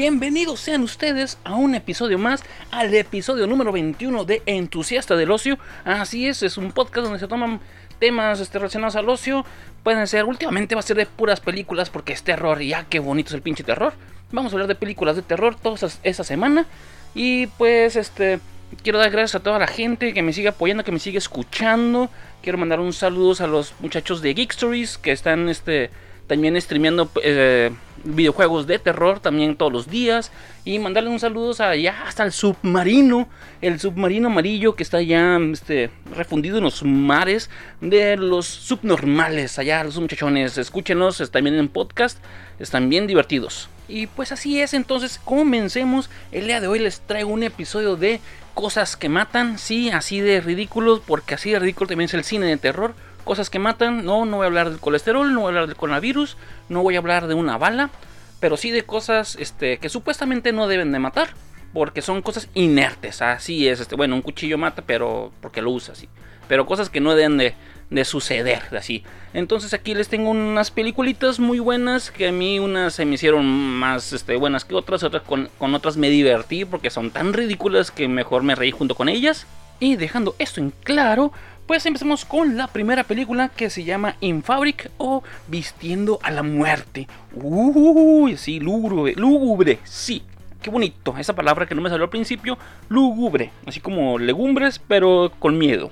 Bienvenidos sean ustedes a un episodio más, al episodio número 21 de Entusiasta del Ocio. Así es, es un podcast donde se toman temas este, relacionados al ocio. Pueden ser, últimamente va a ser de puras películas porque es terror y ya qué bonito es el pinche terror. Vamos a hablar de películas de terror toda esa semana. Y pues este, quiero dar gracias a toda la gente que me sigue apoyando, que me sigue escuchando. Quiero mandar un saludo a los muchachos de Geek Stories que están este también streameando eh, videojuegos de terror también todos los días. Y mandarle un saludo allá hasta el submarino, el submarino amarillo que está ya este, refundido en los mares de los subnormales. Allá los muchachones, escúchenos, están bien en podcast, están bien divertidos. Y pues así es, entonces comencemos. El día de hoy les traigo un episodio de cosas que matan, sí, así de ridículos, porque así de ridículo también es el cine de terror cosas que matan. No, no voy a hablar del colesterol, no voy a hablar del coronavirus, no voy a hablar de una bala, pero sí de cosas este, que supuestamente no deben de matar, porque son cosas inertes. Así es, este, bueno, un cuchillo mata, pero porque lo usa así. Pero cosas que no deben de, de suceder así. Entonces aquí les tengo unas peliculitas muy buenas que a mí unas se me hicieron más este, buenas que otras, otras con, con otras me divertí porque son tan ridículas que mejor me reí junto con ellas. Y dejando esto en claro, pues empecemos con la primera película que se llama In Fabric o Vistiendo a la Muerte. Uy, sí, lúgubre, lúgubre, sí. Qué bonito, esa palabra que no me salió al principio, lúgubre, así como legumbres, pero con miedo.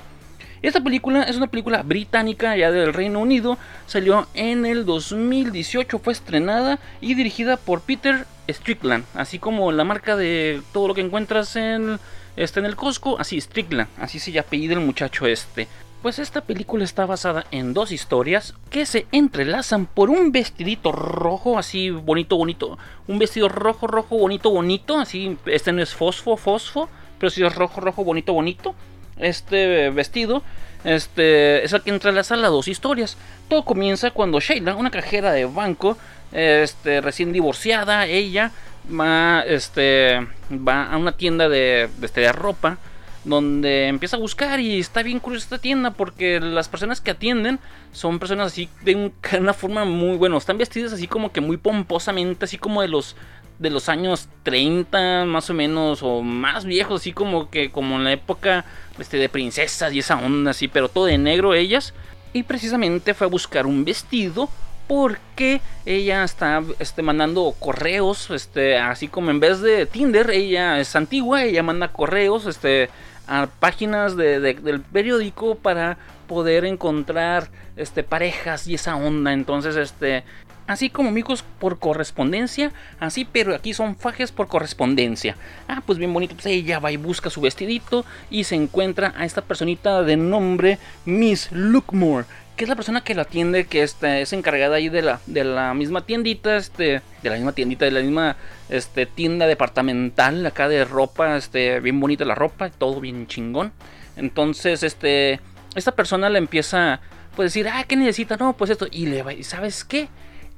Esta película es una película británica ya del Reino Unido, salió en el 2018, fue estrenada y dirigida por Peter Strickland, así como la marca de todo lo que encuentras en Está en el Costco, así, Strickland, así se apellida el muchacho este. Pues esta película está basada en dos historias que se entrelazan por un vestidito rojo, así bonito, bonito. Un vestido rojo, rojo, bonito, bonito. Así, este no es fosfo, fosfo, pero sí es rojo, rojo, bonito, bonito. Este vestido este, es el que entrelaza las dos historias. Todo comienza cuando Sheila, una cajera de banco, este, recién divorciada, ella va, este, va a una tienda de, este, de ropa donde empieza a buscar y está bien curiosa esta tienda porque las personas que atienden son personas así de una forma muy bueno, están vestidas así como que muy pomposamente, así como de los de los años 30 más o menos o más viejos, así como que como en la época este, de princesas y esa onda así, pero todo de negro ellas. Y precisamente fue a buscar un vestido porque ella está este, mandando correos, este, así como en vez de Tinder, ella es antigua, ella manda correos este, a páginas del periódico para poder encontrar este, parejas y esa onda. Entonces, este, así como amigos por correspondencia, así, pero aquí son fajes por correspondencia. Ah, pues bien bonito, pues ella va y busca su vestidito y se encuentra a esta personita de nombre Miss Lookmore que es la persona que la atiende, que este, es encargada ahí de la, de la misma tiendita, este, de la misma tiendita, de la misma este, tienda departamental acá de ropa, este, bien bonita la ropa, todo bien chingón. Entonces, este, esta persona le empieza, pues decir, ah, ¿qué necesita? No, pues esto, y le va, ¿sabes qué?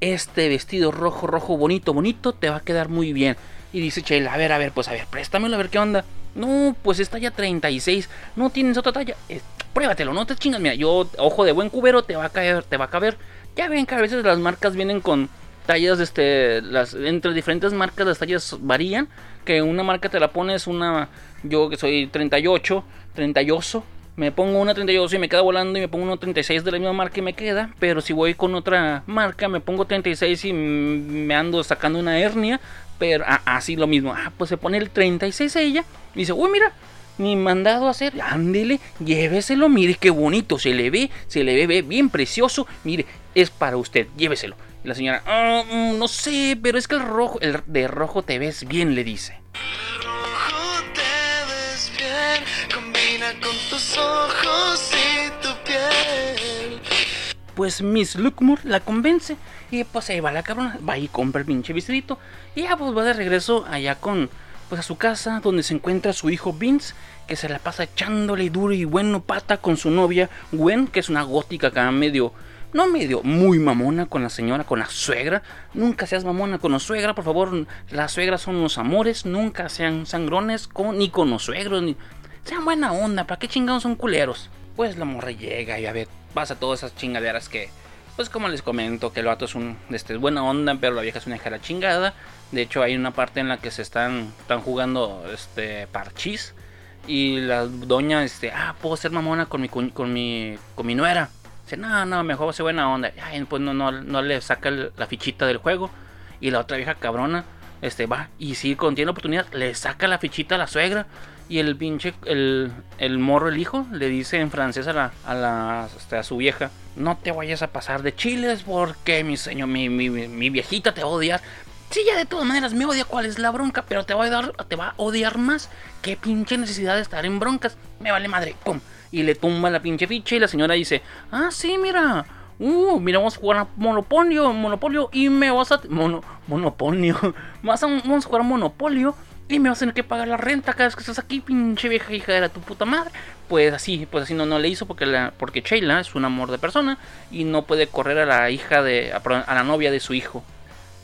Este vestido rojo, rojo, bonito, bonito, te va a quedar muy bien. Y dice Chela, a ver, a ver, pues a ver, préstamelo a ver qué onda. No, pues está ya 36. No tienes otra talla pruébatelo, no te chingas, mira, yo, ojo de buen cubero, te va a caer, te va a caber. Ya ven que a veces las marcas vienen con tallas, este, las, entre diferentes marcas las tallas varían. Que una marca te la pones una, yo que soy 38, 38, me pongo una 38 y me queda volando y me pongo una 36 de la misma marca y me queda. Pero si voy con otra marca, me pongo 36 y me ando sacando una hernia. Pero ah, así lo mismo. Ah, pues se pone el 36 ella y dice, uy, mira, ni mandado a hacer. Ándele, lléveselo, mire qué bonito se le ve, se le ve bien precioso. Mire, es para usted, lléveselo. la señora, ah, mm, no sé, pero es que el rojo, el de rojo te ves bien, le dice. Rojo te ves bien, combina con tus ojos y. Pues Miss Lookmore la convence y pues ahí va la cabrona, va y compra el pinche vestidito y ya pues va de regreso allá con pues a su casa donde se encuentra su hijo Vince que se la pasa echándole duro y bueno pata con su novia Gwen que es una gótica acá medio no medio muy mamona con la señora, con la suegra. Nunca seas mamona con la suegra, por favor. Las suegras son unos amores. Nunca sean sangrones con, ni con los suegros. Ni... Sean buena onda, ¿para qué chingados son culeros? Pues la morra llega y a pasa todas esas chingaderas que, pues como les comento, que el vato es un este, es buena onda, pero la vieja es una hija la chingada. De hecho, hay una parte en la que se están, están jugando este parchís. Y la doña, este, ah, puedo ser mamona con mi, con mi, con mi nuera. Dice, no, no, mejor ser buena onda. Ay, pues no, no, no le saca la fichita del juego. Y la otra vieja cabrona, este, va y si contiene oportunidad, le saca la fichita a la suegra. Y el pinche, el, el morro, el hijo, le dice en francés a la, a la, este, a su vieja, no te vayas a pasar de chiles porque mi señor, mi, mi, mi viejita te va a. Sí, ya de todas maneras me odia cuál es la bronca, pero te va a dar, te va a odiar más. Qué pinche necesidad de estar en broncas. Me vale madre, pum. Y le tumba la pinche ficha y la señora dice, ah, sí, mira, Uh, mira, vamos a jugar a Monopolio, Monopolio y me vas a... Mono, monopolio. Vas a, vamos a jugar a Monopolio y me vas a tener que pagar la renta cada vez que estás aquí, pinche vieja hija de la tu puta madre. Pues así, pues así no, no le hizo porque, la, porque Sheila es un amor de persona y no puede correr a la hija de... a, la novia de su hijo.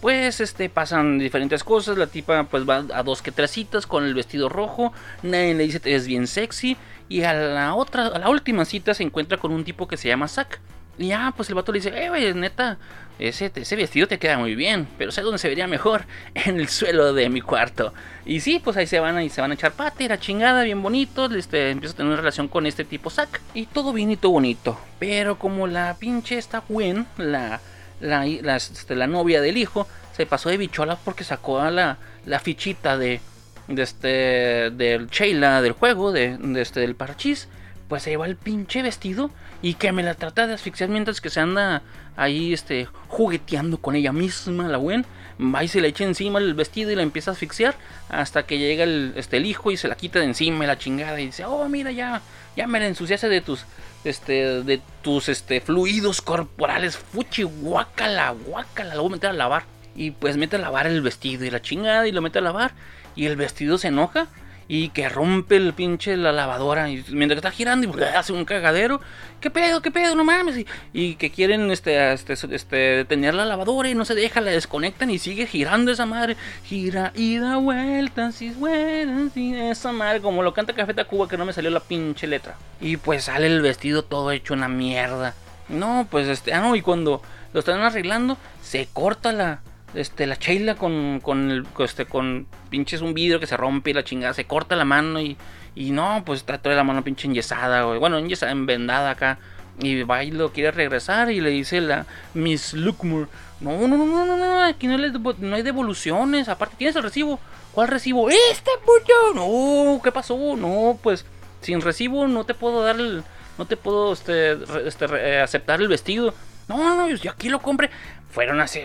Pues este pasan diferentes cosas, la tipa pues va a dos que tres citas con el vestido rojo, nadie le dice es bien sexy y a la otra, a la última cita se encuentra con un tipo que se llama Zack y ya, pues el vato le dice, eh, güey, neta, ese, ese vestido te queda muy bien, pero ¿sabes dónde se vería mejor? En el suelo de mi cuarto. Y sí, pues ahí se van, ahí se van a echar pata y la chingada, bien bonito, este, empieza a tener una relación con este tipo Zack. Y todo bien y todo bonito. Pero como la pinche está Gwen, la, la, la, este, la novia del hijo, se pasó de bichola porque sacó a la, la fichita de, de este, del Sheila del juego, de, de este, del parchís pues se lleva el pinche vestido y que me la trata de asfixiar mientras que se anda ahí este jugueteando con ella misma la Gwen va y se le echa encima el vestido y la empieza a asfixiar hasta que llega el, este, el hijo y se la quita de encima la chingada y dice oh mira ya ya me la ensuciaste de tus este de tus este fluidos corporales. Fuchi guácala guácala lo voy a meter a lavar y pues mete a lavar el vestido y la chingada y lo mete a lavar y el vestido se enoja y que rompe el pinche la lavadora y mientras está girando y hace un cagadero. ¿Qué pedo? ¿Qué pedo? No mames. Y, que quieren este, este, este, detener la lavadora y no se deja, la desconectan y sigue girando esa madre. Gira y da vueltas y vueltas y esa madre como lo canta Café Tacuba que no me salió la pinche letra. Y pues sale el vestido todo hecho una mierda. No, pues este, ah no, y cuando lo están arreglando se corta la este, la Sheila con, con, el, este, con pinches un vidrio que se rompe y la chingada, se corta la mano y, y no, pues está toda la mano pinche enyesada, bueno, enyesada, envendada acá. Y va y lo quiere regresar y le dice la Miss Lookmore, no, no, no, no, no, no, aquí no, no hay devoluciones, aparte tienes el recibo. ¿Cuál recibo? Este puto. No, ¿qué pasó? No, pues sin recibo no te puedo dar el, no te puedo este, este, eh, aceptar el vestido. No, no, yo aquí lo compré. Fueron así.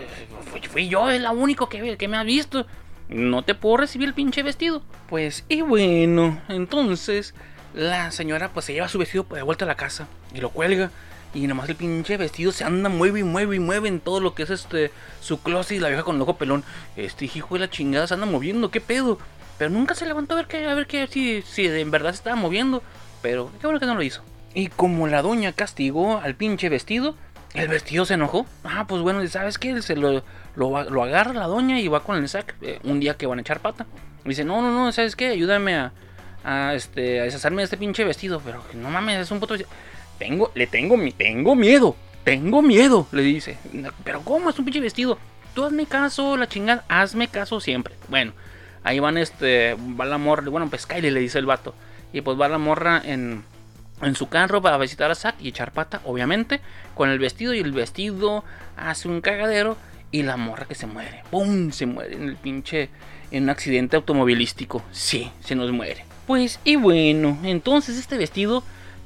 Fui, yo, es la único que, que me ha visto. No te puedo recibir el pinche vestido. Pues, y bueno, entonces la señora pues se lleva su vestido de vuelta a la casa y lo cuelga. Y nomás el pinche vestido se anda, mueve y mueve y mueve en todo lo que es este su closet y la vieja con el ojo pelón. Este hijo de la chingada se anda moviendo, qué pedo. Pero nunca se levantó a ver que, a ver que si, si en verdad se estaba moviendo. Pero qué bueno que no lo hizo. Y como la doña castigó al pinche vestido, el vestido se enojó. Ah, pues bueno, ¿sabes qué? Se lo, lo, agarra la doña y va con el sac eh, un día que van a echar pata. dice, no, no, no, ¿sabes qué? Ayúdame a, a, este, a deshacerme de este pinche vestido. Pero no mames, es un puto vestido. Tengo, le tengo, tengo miedo. Tengo miedo, le dice. Pero ¿cómo es un pinche vestido? Tú hazme caso, la chingada, hazme caso siempre. Bueno, ahí van este, va la morra, bueno, pues Kylie le dice el vato. Y pues va la morra en en su carro para visitar a Zack y echar pata, obviamente, con el vestido y el vestido hace un cagadero y la morra que se muere. ¡Pum! Se muere en el pinche en un accidente automovilístico. Sí, se nos muere. Pues y bueno, entonces este vestido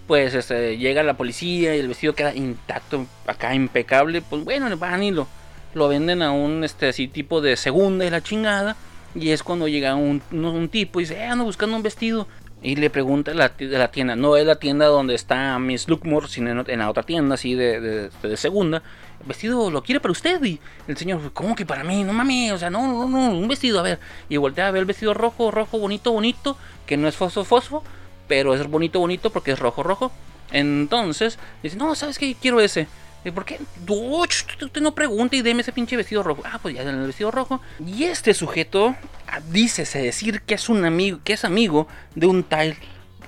pues este, llega la policía y el vestido queda intacto, acá impecable, pues bueno, van y lo, lo venden a un este así tipo de segunda y la chingada. Y es cuando llega un, un tipo y dice, eh, ando buscando un vestido. Y le pregunta a la, la, tienda, no es la tienda donde está Miss Lookmore, sino en, la otra tienda, así de, de, segunda. El vestido lo quiere para usted. Y el señor, ¿cómo que para mí? No mames, o sea, no, no, no, un vestido, a ver. Y voltea a ver el vestido rojo, rojo, bonito, bonito, que no es fosfo, fosfo, pero es bonito, bonito porque es rojo, rojo. Entonces, dice, no, ¿sabes qué? Quiero ese. ¿Por qué? Usted no pregunta y deme ese pinche vestido rojo. Ah, pues ya en el vestido rojo. Y este sujeto ah, dícese decir que es un amigo, que es amigo de un tal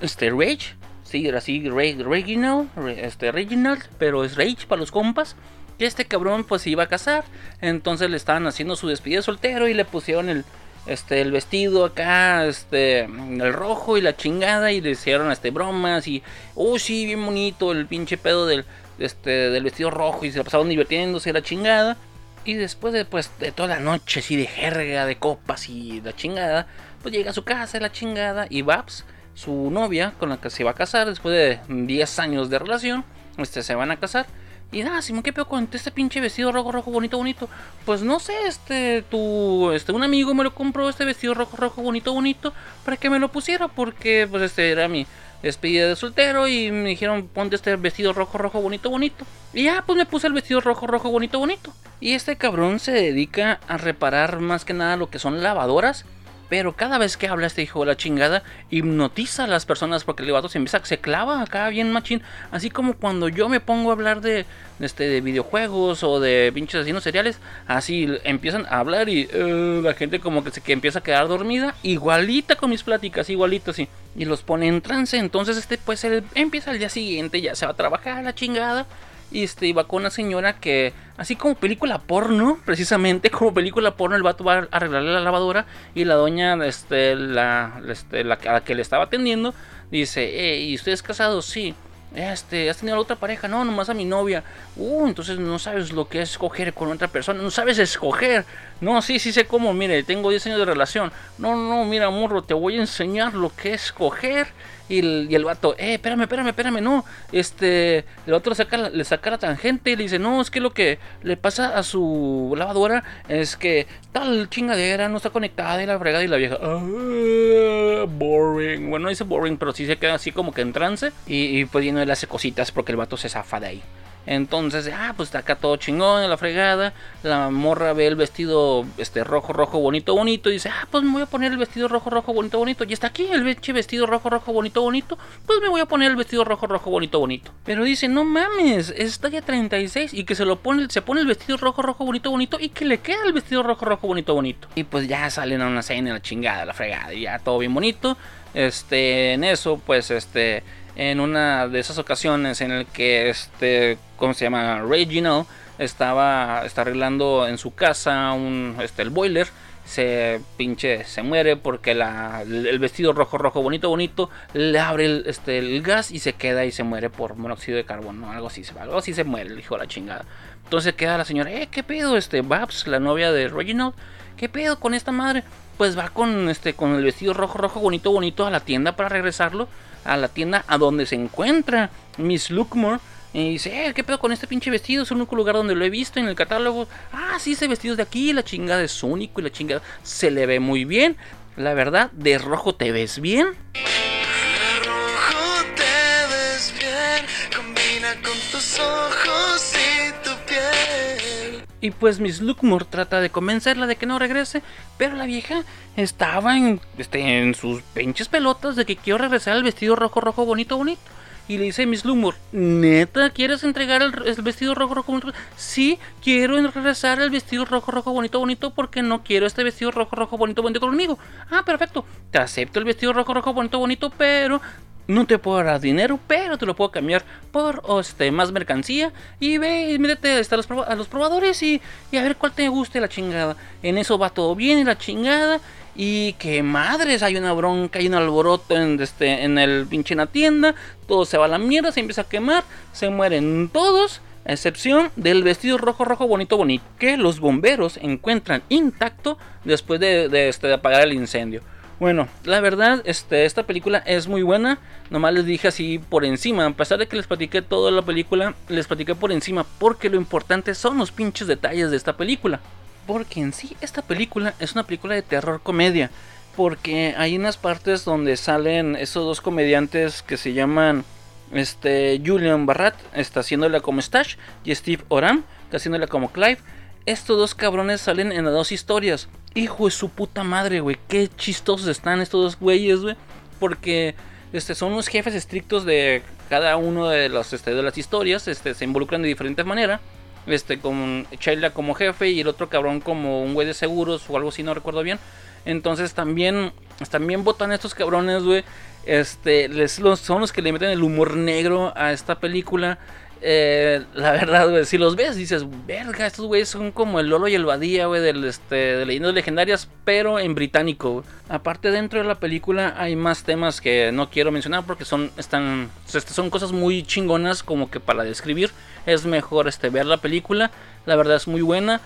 este Rage. Sí, era así, Reginald, este Reginald, pero es Rage para los compas. que este cabrón pues se iba a casar. Entonces le estaban haciendo su despedida soltero y le pusieron el, este, el vestido acá, este, el rojo y la chingada y le hicieron este bromas y, oh sí, bien bonito el pinche pedo del, este, del vestido rojo y se la pasaron divirtiéndose la chingada. Y después de, pues, de toda la noche así de jerga, de copas y la chingada, pues llega a su casa la chingada y Babs, su novia con la que se va a casar después de 10 años de relación, este, se van a casar. Y nada, Simón, ¿qué pedo con este pinche vestido rojo, rojo, bonito, bonito? Pues no sé, este, tu, este, un amigo me lo compró este vestido rojo, rojo, bonito, bonito, para que me lo pusiera, porque, pues, este, era mi despedida de soltero y me dijeron, ponte este vestido rojo, rojo, bonito, bonito. Y ya, pues me puse el vestido rojo, rojo, bonito, bonito. Y este cabrón se dedica a reparar más que nada lo que son lavadoras pero cada vez que habla este hijo de la chingada, hipnotiza a las personas porque el vato se empieza, se clava acá bien machín. Así como cuando yo me pongo a hablar de, este, de videojuegos o de pinches asesinos seriales, así empiezan a hablar y uh, la gente como que se que empieza a quedar dormida, igualita con mis pláticas, igualito así. Y los pone en trance. Entonces este pues él empieza al día siguiente, ya se va a trabajar la chingada. Y este, iba con una señora que, así como película porno, precisamente como película porno, el vato va a arreglarle la lavadora y la doña, este, la, este, la, a la que le estaba atendiendo, dice, ¿y usted es casado? Sí. Este, ¿has tenido a otra pareja? No, nomás a mi novia. Uh, entonces no sabes lo que es escoger con otra persona. No sabes escoger. No, sí, sí sé cómo. Mire, tengo 10 años de relación. No, no, mira, morro, te voy a enseñar lo que es escoger y el, y vato, eh, espérame, espérame, espérame, no. Este, el otro le saca, la tangente y le dice, no, es que lo que le pasa a su lavadora es que tal chingadera no está conectada y la fregada y la vieja, ah, boring. Bueno, no dice boring, pero sí se queda así como que en trance y, y pues no le hace cositas porque el vato se zafa de ahí. Entonces, ah, pues está acá todo chingón, la fregada. La morra ve el vestido este rojo, rojo, bonito, bonito. Y dice, ah, pues me voy a poner el vestido rojo, rojo, bonito, bonito. Y está aquí el vestido rojo, rojo, bonito, bonito. Pues me voy a poner el vestido rojo, rojo, bonito, bonito. Pero dice, no mames, es talla 36. Y que se lo pone, se pone el vestido rojo, rojo, bonito, bonito. Y que le queda el vestido rojo, rojo, bonito, bonito. Y pues ya salen a una cena, la chingada, la fregada. Y ya todo bien bonito. Este, en eso, pues este en una de esas ocasiones en el que este, ¿cómo se llama? Reginald estaba está arreglando en su casa un, este, el boiler. Se pinche, se muere porque la, el vestido rojo, rojo, bonito, bonito, le abre el, este, el gas y se queda y se muere por monóxido de carbono, algo así, algo así se muere, el hijo la chingada. Entonces queda la señora, eh, ¿qué pedo? Este, Babs, la novia de Reginald, ¿qué pedo con esta madre? Pues va con, este, con el vestido rojo, rojo, bonito, bonito a la tienda para regresarlo a la tienda a donde se encuentra Miss Lookmore. Y dice, eh, ¿qué pedo con este pinche vestido? Es el único lugar donde lo he visto en el catálogo. Ah, sí, ese vestido de aquí, la chingada es único y la chingada se le ve muy bien. La verdad, de rojo te ves bien. De rojo te ves bien, combina con tus ojos. Y pues Miss Lookmore trata de convencerla de que no regrese, pero la vieja estaba en, este, en sus pinches pelotas de que quiero regresar al vestido rojo, rojo, bonito, bonito. Y le dice Miss Lumor, ¿neta quieres entregar el, vestido rojo, rojo, bonito? Sí, quiero regresar al vestido rojo, rojo, bonito, bonito porque no quiero este vestido rojo, rojo, bonito, bonito conmigo. Ah, perfecto. Te acepto el vestido rojo, rojo, bonito, bonito, pero no te puedo dar dinero, pero te lo puedo cambiar por este, más mercancía. Y ve, y mírate a los, a los probadores y, a ver cuál te guste la chingada. En eso va todo bien y la chingada. Y que madres, hay una bronca, hay un alboroto en, este, en el pinche en la tienda. Todo se va a la mierda, se empieza a quemar, se mueren todos. A excepción del vestido rojo, rojo, bonito, bonito. Que los bomberos encuentran intacto después de, de, este, de apagar el incendio. Bueno, la verdad, este, esta película es muy buena. Nomás les dije así por encima. A pesar de que les platiqué toda la película, les platiqué por encima. Porque lo importante son los pinches detalles de esta película porque en sí esta película es una película de terror comedia. Porque hay unas partes donde salen esos dos comediantes que se llaman este, Julian Barrat, está haciéndola como Stash, y Steve Oram, está haciéndola como Clive. Estos dos cabrones salen en las dos historias. Hijo de su puta madre, güey. Qué chistosos están estos dos güeyes, güey. Porque este, son los jefes estrictos de cada uno de, los, este, de las historias. Este, se involucran de diferentes maneras este, con Sheila como jefe y el otro cabrón como un güey de seguros o algo así, no recuerdo bien. Entonces también, también votan estos cabrones, güey. Este, les, son los que le meten el humor negro a esta película. Eh, la verdad, güey, si los ves, dices, verga, estos güeyes son como el Lolo y el Badía, güey, del, este, de leyendas legendarias, pero en británico. Aparte, dentro de la película hay más temas que no quiero mencionar porque son, están, este, son cosas muy chingonas como que para describir es mejor este, ver la película. La verdad es muy buena.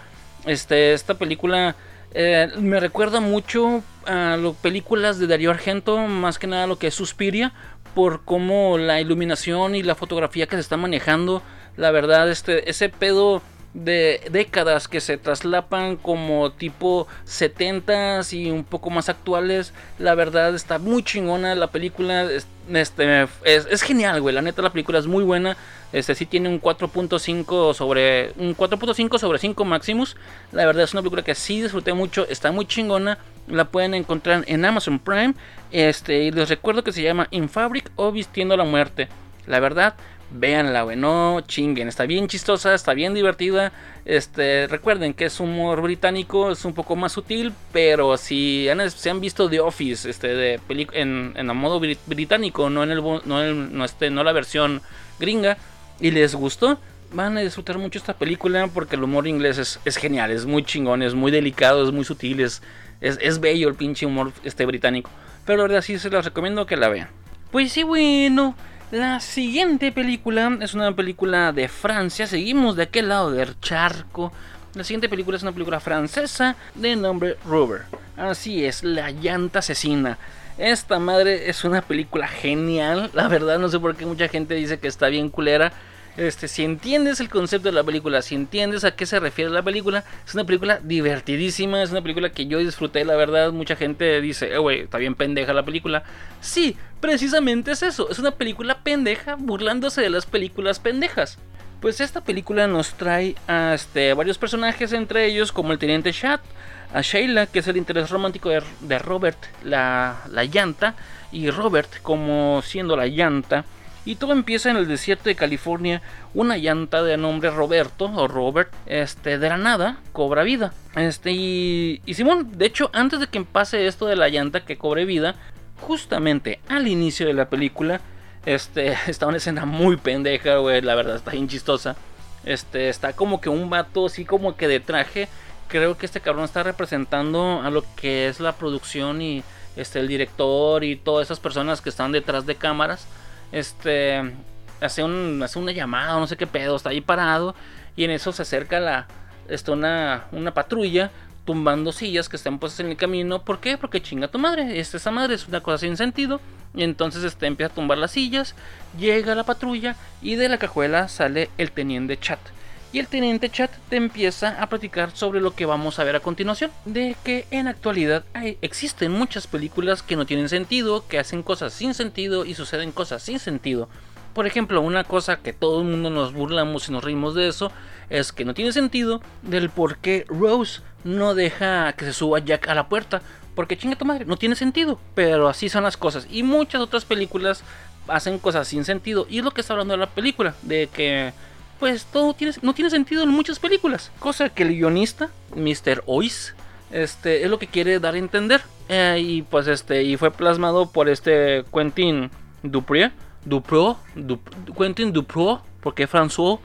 Este, esta película eh, me recuerda mucho a las películas de Darío Argento, más que nada lo que es Suspiria, por cómo la iluminación y la fotografía que se está manejando, la verdad, este, ese pedo de décadas que se traslapan como tipo 70s y un poco más actuales. La verdad está muy chingona la película. Este, es, genial, güey. La neta la película es muy buena. Este sí tiene un 4.5 sobre un 4.5 sobre 5 Maximus. La verdad es una película que sí disfruté mucho, está muy chingona. La pueden encontrar en Amazon Prime. Este, y les recuerdo que se llama In Fabric o Vistiendo la Muerte. La verdad, véanla, güey, no chinguen, está bien chistosa, está bien divertida. Este, recuerden que es humor británico, es un poco más sutil, pero si han, se han visto The Office este, de en, en modo británico, no en el no, no, este, no la versión gringa, y les gustó, van a disfrutar mucho esta película porque el humor inglés es, es genial, es muy chingón, es muy delicado, es muy sutil, es, es, bello el pinche humor este británico. Pero la verdad sí se los recomiendo que la vean. Pues sí, bueno. La siguiente película es una película de Francia. Seguimos de aquel lado del charco. La siguiente película es una película francesa de nombre Rover. Así es, La llanta asesina. Esta madre es una película genial. La verdad no sé por qué mucha gente dice que está bien culera. Este, si entiendes el concepto de la película, si entiendes a qué se refiere la película, es una película divertidísima, es una película que yo disfruté, la verdad, mucha gente dice, eh, güey, está bien pendeja la película. Sí, precisamente es eso, es una película pendeja burlándose de las películas pendejas. Pues esta película nos trae a este, varios personajes, entre ellos como el teniente Chat, a Sheila, que es el interés romántico de, de Robert, la, la llanta, y Robert como siendo la llanta y todo empieza en el desierto de California. Una llanta de nombre Roberto o Robert, este, de la nada, cobra vida. Este, y, y Simón, de hecho, antes de que pase esto de la llanta que cobre vida, justamente al inicio de la película, este, está una escena muy pendeja, güey, la verdad, está bien chistosa. Este, está como que un vato así como que de traje. Creo que este cabrón está representando a lo que es la producción y este, el director y todas esas personas que están detrás de cámaras este, hace, un, hace una llamada, no sé qué pedo, está ahí parado y en eso se acerca la, está una, una patrulla tumbando sillas que están puestas en el camino. ¿Por qué? Porque chinga tu madre. Este, esa madre es una cosa sin sentido. Y entonces este, empieza a tumbar las sillas. Llega la patrulla y de la cajuela sale el teniente chat. Y el teniente chat te empieza a platicar sobre lo que vamos a ver a continuación. De que en actualidad hay, existen muchas películas que no tienen sentido, que hacen cosas sin sentido y suceden cosas sin sentido. Por ejemplo, una cosa que todo el mundo nos burlamos y nos reímos de eso es que no tiene sentido del por qué Rose no deja que se suba Jack a la puerta. Porque chinga tu madre, no tiene sentido. Pero así son las cosas. Y muchas otras películas hacen cosas sin sentido. Y es lo que está hablando de la película. De que pues todo tiene, no tiene sentido en muchas películas. Cosa que el guionista, Mr. Ois, este, es lo que quiere dar a entender. Eh, y pues este, y fue plasmado por este Quentin Dupré. Dupro, Quentin Dupro, porque François,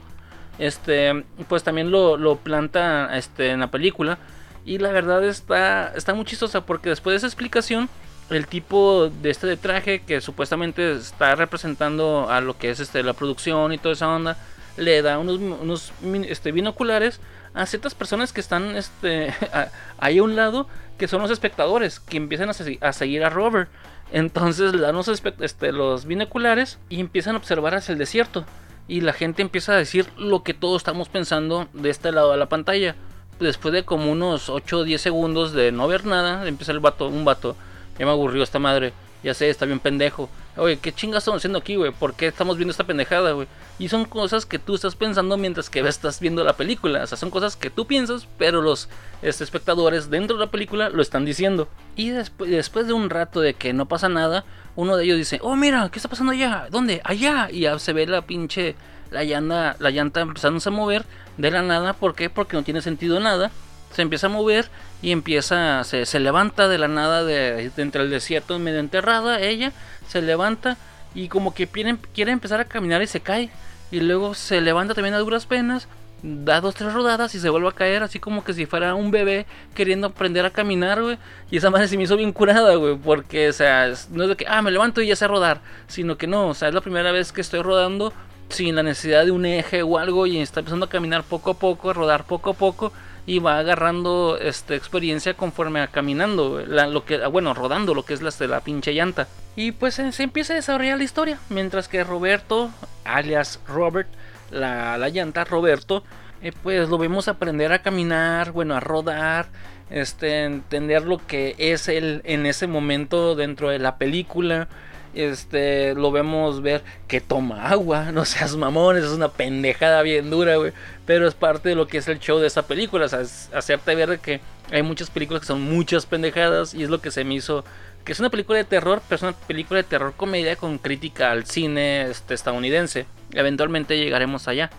este, pues también lo, planta este, en la película. Y la verdad está, está muy chistosa porque después de esa explicación, el tipo de este de traje que supuestamente está representando a lo que es este, la producción y toda esa onda le da unos, unos este, binoculares a ciertas personas que están este, ahí a un lado, que son los espectadores, que empiezan a, seguir a Robert. Entonces le dan los, este, los binoculares y empiezan a observar hacia el desierto. Y la gente empieza a decir lo que todos estamos pensando de este lado de la pantalla. Después de como unos 8 o 10 segundos de no ver nada, empieza el vato, un vato. Ya me aburrió esta madre. Ya sé, está bien pendejo. Oye, ¿qué chingas estamos haciendo aquí, güey? ¿Por qué estamos viendo esta pendejada, güey? Y son cosas que tú estás pensando mientras que estás viendo la película. O sea, son cosas que tú piensas, pero los este, espectadores dentro de la película lo están diciendo. Y después, después de un rato de que no pasa nada, uno de ellos dice, oh, mira, ¿qué está pasando allá? ¿Dónde? Allá. Y ya se ve la pinche, la llanta, la llanta empezándose a mover de la nada. ¿Por qué? Porque no tiene sentido nada se empieza a mover y empieza, se, se levanta de la nada de, entre el desierto medio enterrada, ella se levanta y como que quiere, quiere, empezar a caminar y se cae. y luego se levanta también a duras penas, da dos, tres rodadas y se vuelve a caer, así como que si fuera un bebé queriendo aprender a caminar, güey. Y esa madre se me hizo bien curada, güey, porque, o sea, no es de que, ah, me levanto y ya sé rodar, sino que no, o sea, es la primera vez que estoy rodando sin la necesidad de un eje o algo y está empezando a caminar poco a poco, a rodar poco a poco y va agarrando este, experiencia conforme a caminando, lo que, bueno, rodando lo que es la, de la pinche llanta. Y pues se, empieza a desarrollar la historia, mientras que Roberto, alias Robert, la, la llanta Roberto, eh, pues lo vemos aprender a caminar, bueno, a rodar, este, entender lo que es él en ese momento dentro de la película este, lo vemos ver que toma agua, no seas mamones, es una pendejada bien dura, güey. Pero es parte de lo que es el show de esta película, o sea, hacerte ver que hay muchas películas que son muchas pendejadas y es lo que se me hizo. Que es una película de terror, pero es una película de terror comedia con crítica al cine este, estadounidense. Eventualmente llegaremos allá.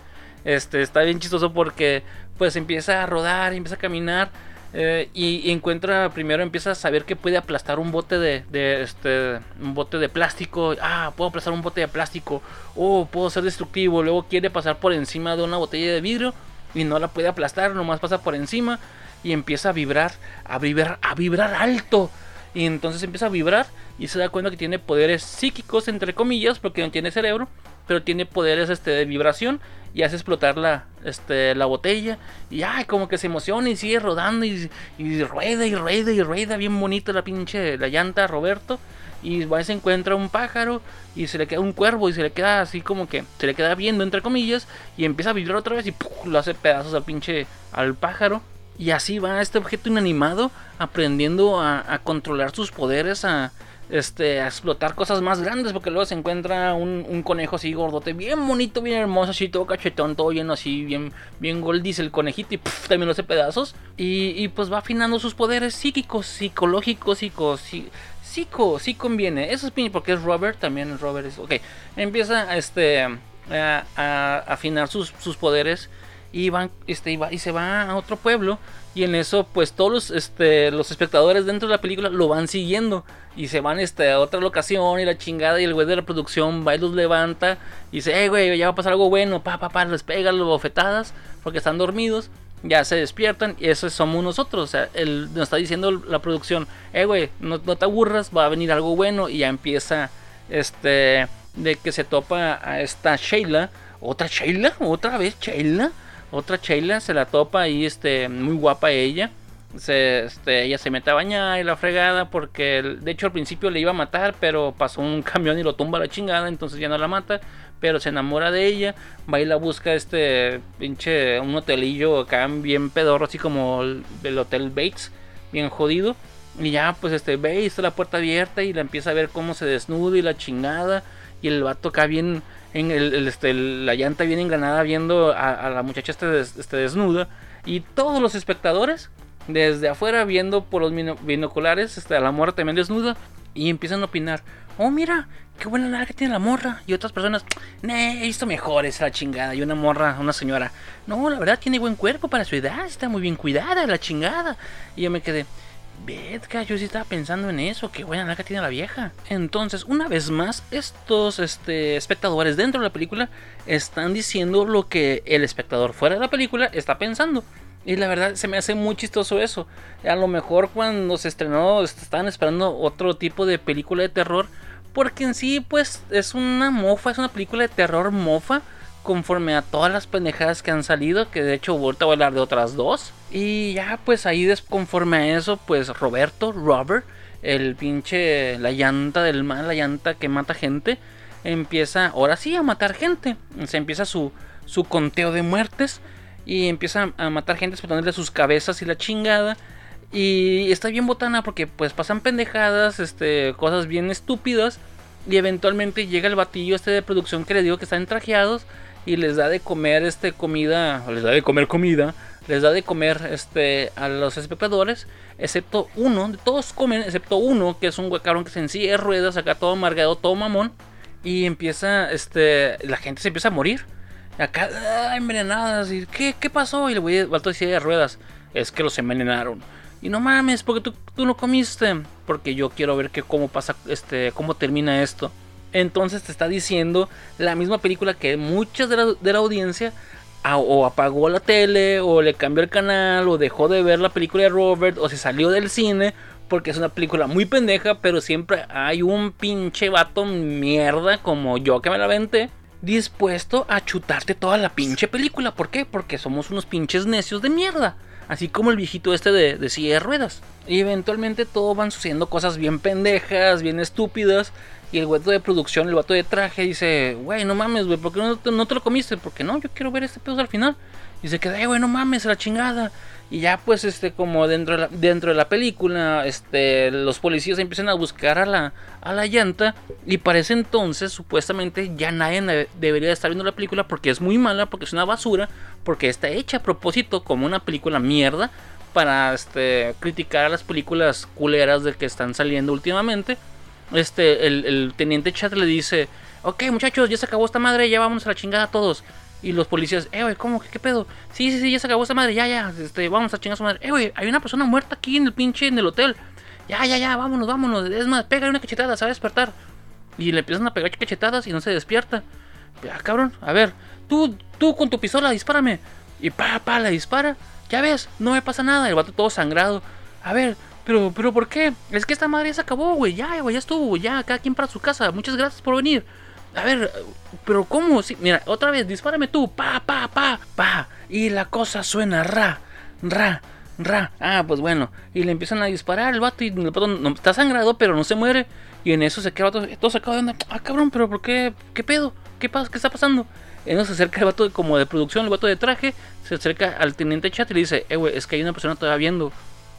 Este, está bien chistoso porque pues empieza a rodar, empieza a caminar eh, y, encuentra primero empieza a saber que puede aplastar un bote de, este un bote de plástico. Ah puedo aplastar un bote de plástico. Oh puedo ser destructivo. Luego quiere pasar por encima de una botella de vidrio y no la puede aplastar nomás pasa por encima y empieza a vibrar a vibrar a vibrar alto. Y entonces empieza a vibrar y se da cuenta que tiene poderes psíquicos entre comillas porque no tiene cerebro pero tiene poderes este, de vibración y hace explotar la, este, la botella. Y ay, como que se emociona y sigue rodando y, rueda y rueda y rueda. Bien bonita la pinche la llanta Roberto. Y va se encuentra un pájaro y se le queda un cuervo y se le queda así como que se le queda viendo entre comillas y empieza a vibrar otra vez y lo hace pedazos al pinche al pájaro. Y así va este objeto inanimado aprendiendo a controlar sus poderes, a, este, a explotar cosas más grandes, porque luego se encuentra un, conejo así gordote, bien bonito, bien hermoso, así todo cachetón, todo lleno así, bien, bien goldis el conejito, y también lo hace pedazos, y, pues va afinando sus poderes psíquicos, psicológicos, psico, psico, sí conviene, eso es porque es Robert, también Robert es, ok, empieza este, a, afinar sus, sus poderes, y, van, este, y, va, y se va a otro pueblo, y en eso, pues todos los, este, los espectadores dentro de la película lo van siguiendo. Y se van este, a otra locación y la chingada. Y el güey de la producción va y los levanta. Y dice, eh, güey, ya va a pasar algo bueno. Pa, pa, pa, les pega los bofetadas. Porque están dormidos. Ya se despiertan. Y eso somos nosotros. O sea, él, nos está diciendo la producción, eh, güey, no, no te aburras. Va a venir algo bueno. Y ya empieza, este, de que se topa a esta Sheila. ¿Otra Sheila? ¿Otra vez Sheila? Otra Sheila se la topa ahí, este, muy guapa ella. Se, este, ella se mete a bañar y la fregada porque de hecho al principio le iba a matar pero pasó un camión y lo tumba a la chingada entonces ya no la mata pero se enamora de ella va y la busca este pinche un hotelillo acá bien pedorro así como el, hotel Bates bien jodido y ya pues este ve y está la puerta abierta y la empieza a ver cómo se desnuda y la chingada y el vato acá bien en el, este, la llanta bien engranada viendo a, la muchacha este, este, desnuda y todos los espectadores desde afuera viendo por los binoculares este, a la morra también desnuda y empiezan a opinar, oh mira, qué buena que tiene la morra y otras personas, ne, he visto mejores la chingada y una morra, una señora, no, la verdad tiene buen cuerpo para su edad, está muy bien cuidada la chingada y yo me quedé, Vedka, yo sí estaba pensando en eso, qué buena que tiene la vieja. Entonces, una vez más, estos este, espectadores dentro de la película están diciendo lo que el espectador fuera de la película está pensando. Y la verdad se me hace muy chistoso eso. A lo mejor cuando se estrenó estaban esperando otro tipo de película de terror. Porque en sí pues es una mofa, es una película de terror mofa conforme a todas las pendejadas que han salido, que de hecho ahorita voy a hablar de otras dos. Y ya pues ahí conforme a eso, pues Roberto, Robert, el pinche, la llanta del mal, la llanta que mata gente, empieza ahora sí a matar gente. Se empieza su, su conteo de muertes y empieza a matar gente explotándole sus cabezas y la chingada. Y está bien botana porque pues pasan pendejadas, este, cosas bien estúpidas. Y eventualmente llega el batillo este de producción que le digo que están trajeados y les da de comer este comida, les da de comer comida, les da de comer este a los espectadores, excepto uno, todos comen excepto uno que es un cabrón que se encilla ruedas, acá todo amargado, todo mamón y empieza este la gente se empieza a morir. Acá ah, envenenadas ¿qué, ¿qué pasó? Y el güey de silla de ruedas, es que los envenenaron. Y no mames, porque tú, tú no comiste, porque yo quiero ver que cómo pasa este cómo termina esto. Entonces te está diciendo la misma película que muchas de la, de la audiencia o apagó la tele, o le cambió el canal, o dejó de ver la película de Robert, o se salió del cine, porque es una película muy pendeja, pero siempre hay un pinche vato mierda como yo que me la vente, dispuesto a chutarte toda la pinche película. ¿Por qué? Porque somos unos pinches necios de mierda. Así como el viejito este de, de silla de ruedas. Y eventualmente todo van sucediendo cosas bien pendejas, bien estúpidas. Y el vato de producción, el vato de traje, dice, güey, no mames, güey, ¿por qué no te, no te, lo comiste? Porque no, yo quiero ver este pedo al final. Y se queda, güey, no mames, la chingada. Y ya pues este como dentro de la, dentro de la película, este los policías empiezan a buscar a la a la llanta y para ese entonces supuestamente ya nadie debería estar viendo la película porque es muy mala, porque es una basura, porque está hecha a propósito como una película mierda para este criticar a las películas culeras de que están saliendo últimamente. Este el, teniente Chat le dice, "Ok, muchachos, ya se acabó esta madre, ya vamos a la chingada todos." Y los policías, eh, güey, ¿cómo? ¿Qué, pedo? Sí, sí, sí, ya se acabó esta madre, ya, ya, este, vamos a chingar a su madre. Eh, güey, hay una persona muerta aquí en el pinche, en el hotel. Ya, ya, ya, vámonos, vámonos. Es más, pega una cachetada, se va a despertar. Y le empiezan a pegar cachetadas y no se despierta. Ya, cabrón, a ver, tú, tú con tu pistola, dispárame. Y pa, pa, la dispara. Ya ves, no me pasa nada. El vato todo sangrado. A ver, pero, pero, ¿por qué? Es que esta madre ya se acabó, güey. Ya, güey, ya estuvo, ya, cada quien para su casa. Muchas gracias por venir. A ver, pero ¿cómo? Sí, mira, otra vez, dispárame tú. Pa, pa, pa, pa. Y la cosa suena ra, ra, ra. Ah, pues bueno. Y le empiezan a disparar el vato y el vato está sangrado, pero no se muere. Y en eso se queda el vato todo sacado de onda. Ah, cabrón, pero ¿por qué? ¿Qué pedo? ¿Qué pasa? ¿Qué está pasando? En eso se acerca el vato como de producción, el vato de traje. Se acerca al teniente chat y le dice, eh, güey, es que hay una persona todavía viendo.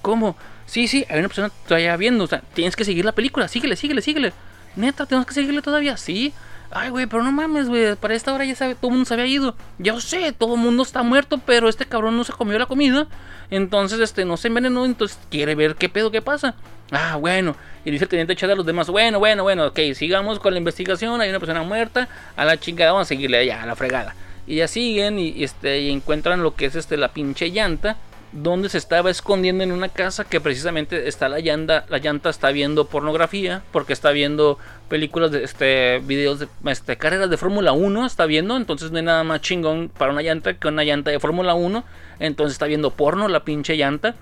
¿Cómo? Sí, sí, hay una persona todavía viendo. O sea, tienes que seguir la película. Síguele, síguele, síguele. Neta, tenemos que seguirle todavía. Sí. Ay, güey, pero no mames, güey. Para esta hora ya sabe, todo el mundo se había ido. Yo sé, todo el mundo está muerto, pero este cabrón no se comió la comida. Entonces, este, no se envenenó. Entonces, quiere ver qué pedo, qué pasa. Ah, bueno. Y dice el teniente Chad a los demás: Bueno, bueno, bueno, ok, sigamos con la investigación. Hay una persona muerta. A la chingada, vamos a seguirle allá, a la fregada. Y ya siguen y, este, y encuentran lo que es este, la pinche llanta donde se estaba escondiendo en una casa que precisamente está la llanta, la llanta está viendo pornografía porque está viendo películas de este videos de este, carreras de Fórmula 1 está viendo, entonces no hay nada más chingón para una llanta que una llanta de Fórmula 1, entonces está viendo porno la pinche llanta.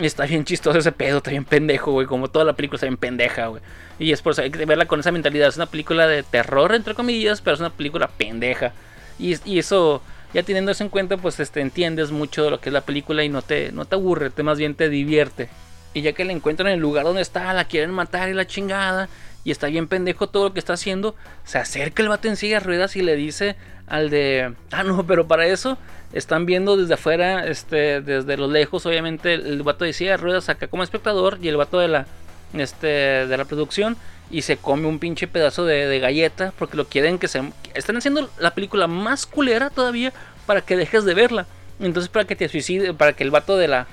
Está bien chistoso ese pedo, está bien pendejo, güey. Como toda la película está bien pendeja, güey. Y es por eso hay que verla con esa mentalidad. Es una película de terror, entre comillas, pero es una película pendeja. Y, y eso, ya teniendo eso en cuenta, pues este, entiendes mucho de lo que es la película y no te, no te aburre, te más bien te divierte. Y ya que la encuentran en el lugar donde está, la quieren matar y la chingada, y está bien pendejo todo lo que está haciendo, se acerca el vato en silla de ruedas y le dice al de, ah no, pero para eso están viendo desde afuera, este, desde los lejos, obviamente el vato de silla de ruedas acá como espectador y el vato de la, este, de la producción y se come un pinche pedazo de, galleta porque lo quieren que se... Están haciendo la película más culera todavía para que dejes de verla. Entonces para que te suicide, para que el vato de la...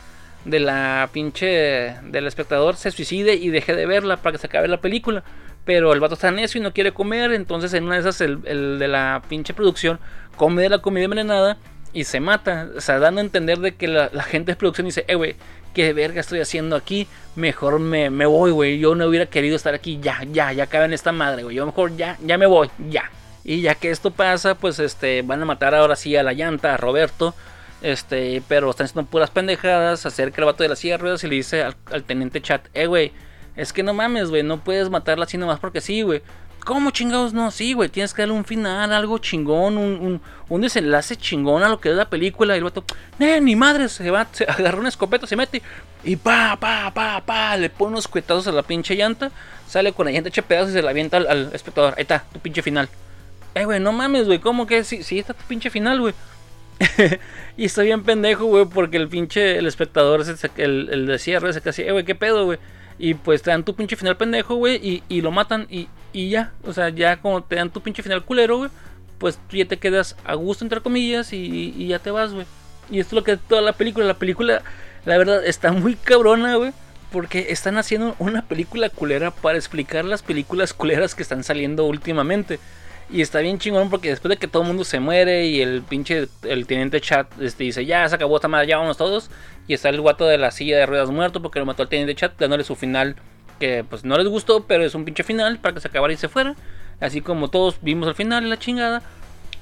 De la pinche... Del espectador se suicide y deje de verla para que se acabe la película. Pero el vato está necio y no quiere comer. Entonces en una de esas el, el de la pinche producción come de la comida envenenada y se mata. O sea, dando a entender de que la, la gente de producción dice, eh, güey, ¿qué verga estoy haciendo aquí? Mejor me, me voy, güey. Yo no hubiera querido estar aquí. Ya, ya, ya cabe en esta madre, güey. Yo mejor ya, ya me voy, ya. Y ya que esto pasa, pues este, van a matar ahora sí a la llanta, a Roberto. Este, pero están haciendo puras pendejadas. Acerca el vato de la silla de ruedas y le dice al, al teniente chat, eh, güey. Es que no mames, güey, no puedes matarla así nomás porque sí, güey. ¿Cómo chingados no? Sí, güey, tienes que darle un final, algo chingón, un, un, desenlace chingón a lo que es la película. Y el vato, eh, ni madre, se va, se agarra una escopeta, se mete y pa, pa, pa, pa, le pone unos cuetazos a la pinche llanta. Sale con la llanta hecha pedazos y se la avienta al, espectador. Ahí está, tu pinche final. Eh, güey, no mames, güey, ¿cómo que? Sí, sí, está tu pinche final, güey. y está bien pendejo, güey, porque el pinche, el espectador, el, el de cierre, se casi, eh, güey, ¿qué pedo, güey? Y pues te dan tu pinche final pendejo, güey, y, y, lo matan y, y, ya. O sea, ya como te dan tu pinche final culero, güey, pues tú ya te quedas a gusto, entre comillas, y, ya te vas, güey. Y esto es lo que es toda la película. La película, la verdad, está muy cabrona, güey. Porque están haciendo una película culera para explicar las películas culeras que están saliendo últimamente. Y está bien chingón porque después de que todo el mundo se muere y el pinche, el teniente chat este, dice, ya se acabó esta madre, ya vamos todos. Y está el guato de la silla de ruedas muerto porque lo mató al teniente chat, dándole su final que pues no les gustó, pero es un pinche final para que se acabara y se fuera. así como todos vimos al final la chingada,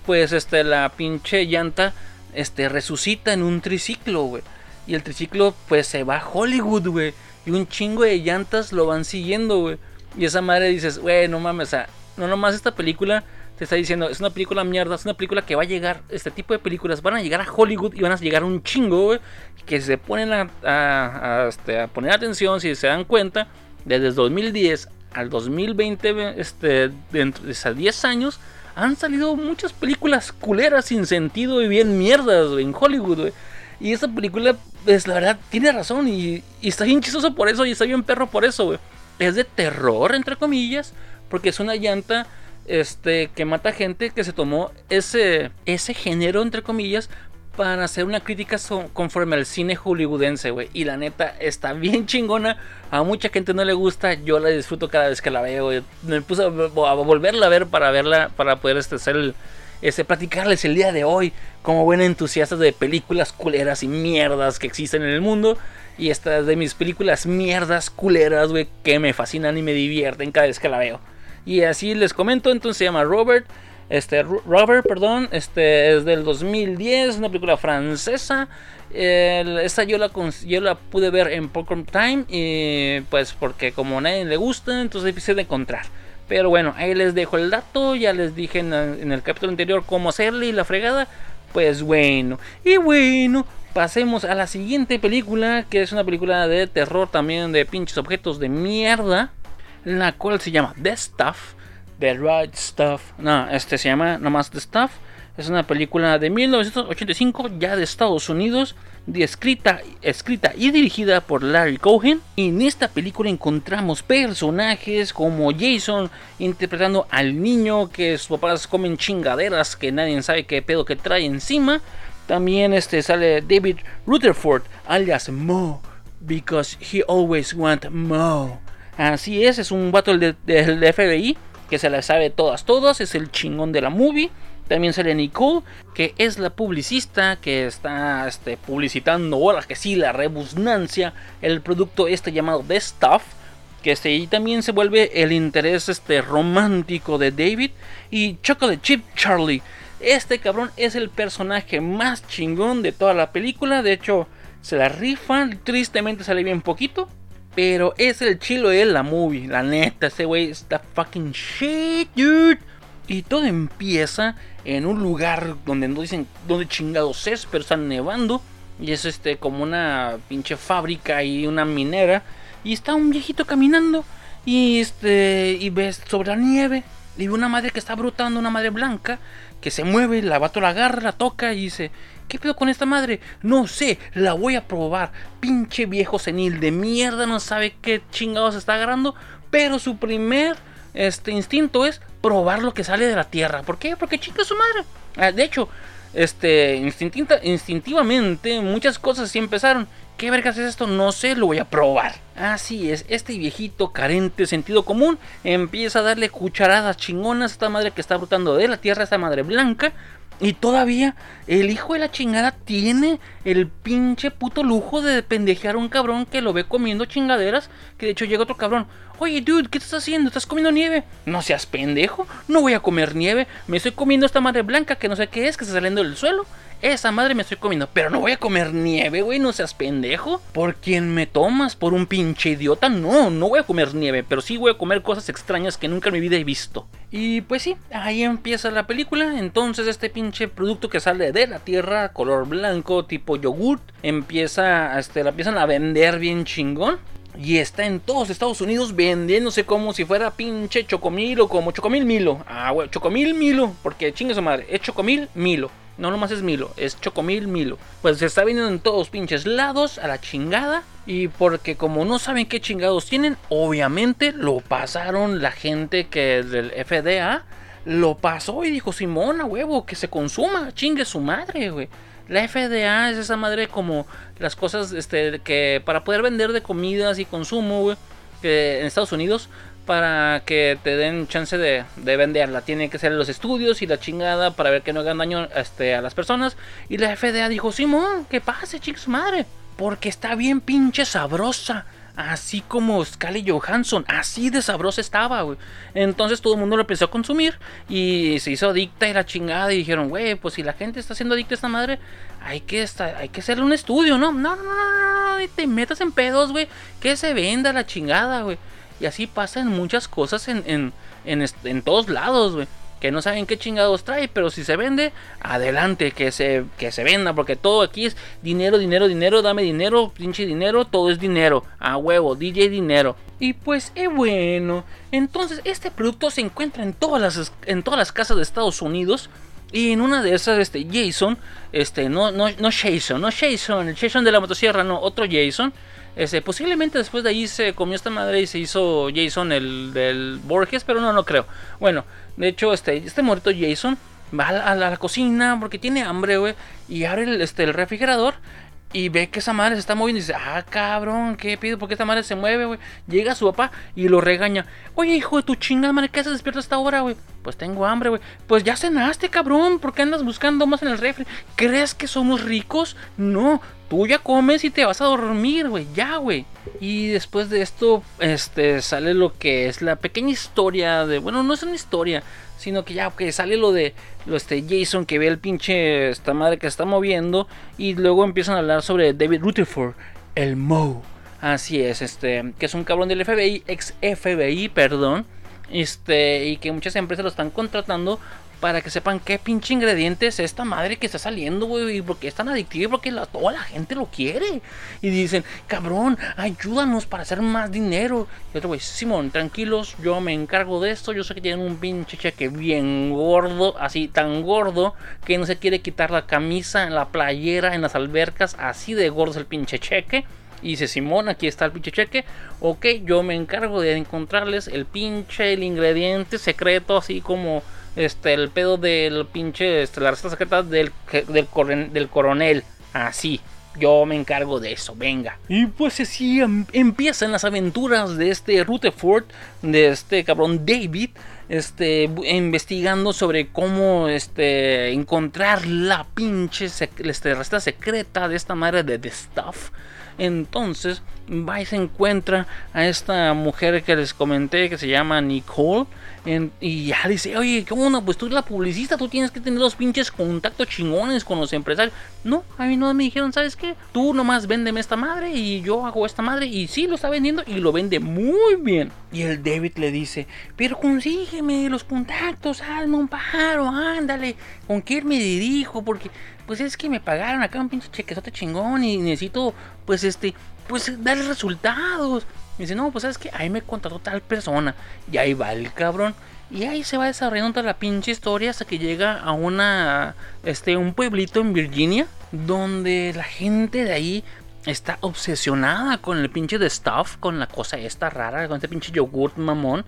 pues este la pinche llanta este resucita en un triciclo, güey. Y el triciclo pues se va a Hollywood, güey. Y un chingo de llantas lo van siguiendo, güey. Y esa madre dices, güey, no mames, o sea, no nomás esta película te está diciendo, es una película mierda, es una película que va a llegar, este tipo de películas van a llegar a Hollywood y van a llegar un chingo, güey, que se ponen a, este, a, poner atención, si se dan cuenta, desde 2010 al 2020, este, dentro de esos 10 años, han salido muchas películas culeras sin sentido y bien mierdas en Hollywood, güey. Y esa película, pues la verdad, tiene razón y, y está bien chistoso por eso y está bien perro por eso, güey. Es de terror, entre comillas, porque es una llanta este, que mata gente que se tomó ese, ese género, entre comillas, para hacer una crítica conforme al cine hollywoodense, güey. Y la neta está bien chingona. A mucha gente no le gusta. Yo la disfruto cada vez que la veo. Me puse a, volverla a ver para verla, para poder este, hacer el, este, platicarles el día de hoy como buen entusiasta de películas culeras y mierdas que existen en el mundo. Y esta es de mis películas mierdas culeras, güey, que me fascinan y me divierten cada vez que la veo. Y así les comento, entonces se llama Robert. Este, Robert, perdón, este es del 2010, una película francesa. esta yo la, yo la pude ver en Popcorn Time, y pues porque como a nadie le gusta, entonces es difícil de encontrar. Pero bueno, ahí les dejo el dato, ya les dije en, en el capítulo anterior cómo hacerle y la fregada. Pues bueno, y bueno, pasemos a la siguiente película, que es una película de terror también de pinches objetos de mierda la cual se llama The Stuff, The Right Stuff. No, este se llama nomás The Stuff. Es una película de 1985, ya de Estados Unidos, escrita, escrita y dirigida por Larry Cohen. Y en esta película encontramos personajes como Jason interpretando al niño que sus papás comen chingaderas que nadie sabe qué pedo que trae encima. También este sale David Rutherford, alias Mo, because he always want Mo. Así es, es un vato del, FBI que se la sabe todas, todas, es el chingón de la movie. También sale Nicole, que es la publicista que está este, publicitando, ahora que sí, la rebusnancia, el producto este llamado The Stuff. Que este, y también se vuelve el interés este, romántico de David. Y de Chip Charlie. Este cabrón es el personaje más chingón de toda la película. De hecho, se la rifan. Tristemente sale bien poquito. Pero es el chilo de la movie. La neta, ese güey está fucking shit, dude. Y todo empieza en un lugar donde no dicen dónde chingados es, pero están nevando. Y es este como una pinche fábrica y una minera. Y está un viejito caminando. Y este. Y ves sobre la nieve. Y una madre que está brotando, una madre blanca. Que se mueve, la vato la agarra, la toca y dice. ¿Qué pedo con esta madre? No sé, la voy a probar. Pinche viejo senil de mierda, no sabe qué chingados está agarrando. Pero su primer este, instinto es probar lo que sale de la tierra. ¿Por qué? Porque chinga su madre. Ah, de hecho, este, instintivamente muchas cosas sí empezaron. ¿Qué vergas es esto? No sé, lo voy a probar. Así es, este viejito carente sentido común empieza a darle cucharadas chingonas a esta madre que está brotando de la tierra, esta madre blanca, y todavía el hijo de la chingada tiene el pinche puto lujo de pendejear a un cabrón que lo ve comiendo chingaderas. Que de hecho llega otro cabrón. Oye, dude, ¿qué estás haciendo? ¿Estás comiendo nieve? No seas pendejo. No voy a comer nieve. Me estoy comiendo esta madre blanca que no sé qué es, que está saliendo del suelo. Esa madre me estoy comiendo. Pero no voy a comer nieve, güey. No seas pendejo. ¿Por quién me tomas? ¿Por un pinche idiota? No, no voy a comer nieve. Pero sí voy a comer cosas extrañas que nunca en mi vida he visto. Y pues sí, ahí empieza la película. Entonces este pinche producto que sale de la tierra, color blanco, tipo yogurt, empieza, este, la empiezan a vender bien chingón. Y está en todos Estados Unidos vendiéndose como si fuera pinche chocomil o como chocomil milo. Ah, güey, chocomil milo. Porque chingue su madre, es chocomil milo. No nomás es Milo, es Chocomil Milo. Pues se está vendiendo en todos pinches lados a la chingada. Y porque como no saben qué chingados tienen, obviamente lo pasaron la gente que del FDA. Lo pasó y dijo, Simona, huevo, que se consuma, chingue su madre, güey. La FDA es esa madre como las cosas este, que para poder vender de comidas y consumo, güey, que en Estados Unidos para que te den chance de, venderla. Tienen que ser los estudios y la chingada para ver que no hagan daño este, a las personas. Y la FDA dijo, Simón, que pase, chicos, madre. Porque está bien pinche sabrosa. así como Scarlett Johansson, así de sabrosa estaba, güey. Entonces todo el mundo lo empezó a consumir y se hizo adicta y la chingada y dijeron, güey, pues si la gente está siendo adicta a esta madre, hay que, estar, hay que hacerle un estudio, ¿no? No, no, no, no, no, te metas en pedos, güey, que se venda la chingada, güey. Y así pasa en muchas cosas en, en, en, en todos lados, güey que no saben qué chingados trae, pero si se vende, adelante, que se, que se venda, porque todo aquí es dinero, dinero, dinero, dame dinero, pinche dinero, todo es dinero, a huevo, DJ dinero. Y pues, eh, bueno, entonces este producto se encuentra en todas las, en todas las casas de Estados Unidos. Y en una de esas, este, Jason, este, no, no, no Jason, no Jason, el Jason de la motosierra, no, otro Jason. Este, posiblemente después de ahí se comió esta madre y se hizo Jason el del Borges, pero no, no creo. Bueno, de hecho, este, este muerto Jason va a la, cocina porque tiene hambre, güey. Y abre el, este, el refrigerador y ve que esa madre se está moviendo y dice, ah, cabrón, ¿qué pido? ¿Por qué esta madre se mueve, güey? Llega su papá y lo regaña. Oye, hijo de tu chingada madre, ¿qué haces despierto a esta hora, güey? Pues tengo hambre, güey. Pues ya cenaste, cabrón. ¿Por qué andas buscando más en el refri? ¿Crees que somos ricos? No, tú ya comes y te vas a dormir, güey. Ya, güey. Y después de esto, este, sale lo que es la pequeña historia de, bueno, no es una historia, sino que ya, que sale lo de lo este Jason que ve el pinche esta madre que está moviendo y luego empiezan a hablar sobre David Rutherford, el Mo. Así es, este, que es un cabrón del FBI, ex FBI, perdón. Este, y que muchas empresas lo están contratando para que sepan qué pinche ingrediente es esta madre que está saliendo, güey, y porque es tan adictivo y porque toda la gente lo quiere. Y dicen, cabrón, ayúdanos para hacer más dinero. Y otro güey, Simón, tranquilos, yo me encargo de esto. Yo sé que tienen un pinche cheque bien gordo, así tan gordo, que no se quiere quitar la camisa, en la playera, en las albercas, así de gordo es el pinche cheque. Y dice Simón, aquí está el pinche cheque. Ok, yo me encargo de encontrarles el pinche, el ingrediente secreto, así como este, el pedo del pinche, este, la receta secreta del, del, del coronel. Así. Yo me encargo de eso, venga. Y pues así em, empiezan las aventuras de este Rutherford, de este cabrón David, este, investigando sobre cómo este, encontrar la pinche este, receta secreta de esta madre de The Stuff. Entonces va y se encuentra a esta mujer que les comenté que se llama Nicole y ya dice, oye, ¿cómo no? Pues tú eres la publicista, tú tienes que tener los pinches contactos chingones con los empresarios. No, a mí no me dijeron, ¿sabes qué? Tú nomás véndeme esta madre y yo hago esta madre. Y sí, lo está vendiendo y lo vende muy bien. Y el David le dice, pero consígueme los contactos, hazme un paro, ándale. ¿Con quién me dirijo? Porque, pues es que me pagaron acá un pinche chequezote chingón y necesito, pues este, pues darle resultados. Y dice, no, pues sabes que ahí me contrató tal persona. Y ahí va el cabrón. Y ahí se va desarrollando toda la pinche historia hasta que llega a una. Este, un pueblito en Virginia. Donde la gente de ahí está obsesionada con el pinche stuff. Con la cosa esta rara. Con este pinche yogurt mamón.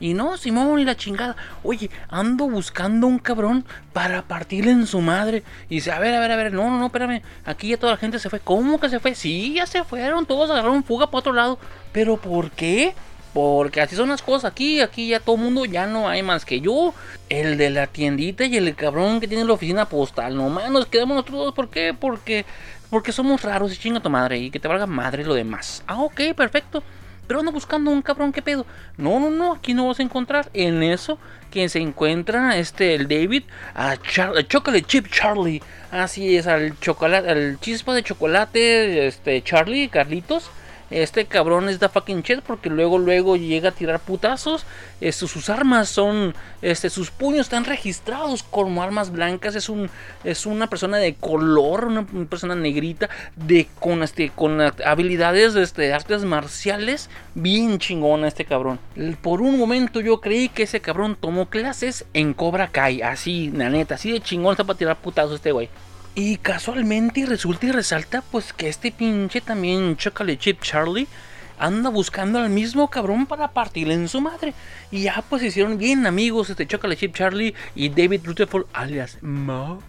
Y no, Simón y la chingada. Oye, ando buscando un cabrón para partirle en su madre. Y dice, a ver, a ver, a ver, no, no, no, espérame. Aquí ya toda la gente se fue. ¿Cómo que se fue? Sí, ya se fueron. Todos agarraron fuga para otro lado. ¿Pero por qué? Porque así son las cosas aquí. Aquí ya todo el mundo ya no hay más que yo. El de la tiendita y el cabrón que tiene la oficina postal. No más, nos quedamos nosotros dos. ¿Por qué? Porque, porque somos raros y chinga tu madre. Y que te valga madre lo demás. Ah, ok, perfecto pero ando buscando un cabrón, ¿qué pedo? No, no, no, aquí no vas a encontrar. En eso, quien se encuentra, este, el David, a, Chocolate Chip Charlie. Así es, al chocolate, al chispa de chocolate, este, Charlie, Carlitos este cabrón es da fucking shit porque luego luego llega a tirar putazos. Este, sus armas son, este, sus puños están registrados como armas blancas. Es un, es una persona de color, una, persona negrita de con este, con habilidades este, artes marciales bien chingona este cabrón. Por un momento yo creí que ese cabrón tomó clases en Cobra Kai, así, la neta, así de chingón está para tirar putazos este güey. Y casualmente resulta y resalta pues que este pinche también Chocolate Chip Charlie anda buscando al mismo cabrón para partirle en su madre. Y ya pues se hicieron bien amigos este Chocolate Chip Charlie y David Rutherford alias Mo.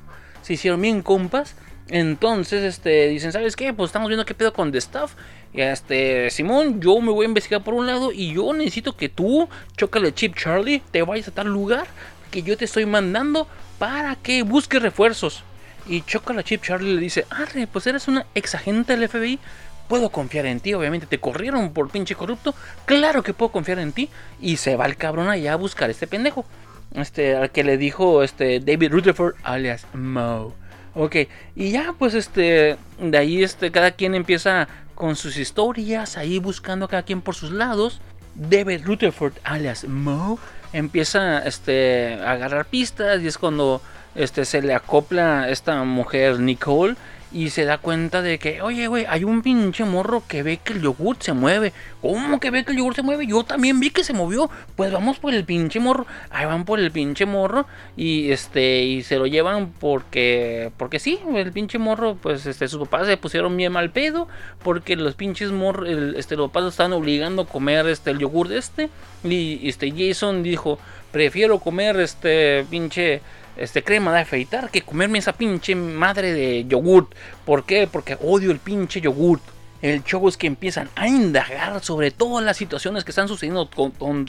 Se hicieron bien compas. Entonces, este, dicen, ¿sabes qué? Pues estamos viendo qué pedo con The Stuff. Este, Simón, yo me voy a investigar por un lado y yo necesito que tú, Chocolate Chip Charlie, te vayas a tal lugar que yo te estoy mandando para que busques refuerzos. Y choca la Chip Charlie le dice, arre, pues eres una ex agente del FBI. puedo confiar en ti. Obviamente te corrieron por pinche corrupto. Claro que puedo confiar en ti. Y se va el cabrón allá a buscar a este pendejo. Este, al que le dijo este David Rutherford alias Mo. Ok, y ya pues este, de ahí este, cada quien empieza con sus historias, ahí buscando cada quien por sus lados. David Rutherford alias Mo empieza este, a agarrar pistas y es cuando este, se le acopla esta mujer Nicole y se da cuenta de que, oye, güey, hay un pinche morro que ve que el yogur se mueve. ¿Cómo que ve que el yogur se mueve? Yo también vi que se movió. Pues vamos por el pinche morro. Ahí van por el pinche morro y este y se lo llevan porque porque sí, el pinche morro, pues este sus papás se pusieron bien mal pedo porque los pinches morros este los papás estaban obligando a comer este el yogur de este y este Jason dijo, "Prefiero comer este pinche este, crema de afeitar que comerme esa pinche madre de yogurt. ¿Por qué? Porque odio el pinche yogurt. El show es que empiezan a indagar sobre todas las situaciones que están sucediendo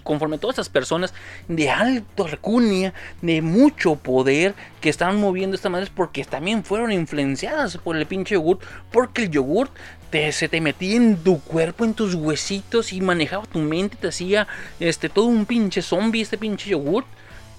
conforme todas estas personas de alto recunia, de mucho poder que están moviendo esta madre porque también fueron influenciadas por el pinche yogurt. Porque el yogurt te, se te metía en tu cuerpo, en tus huesitos y manejaba tu mente, te hacía este, todo un pinche zombie este pinche yogurt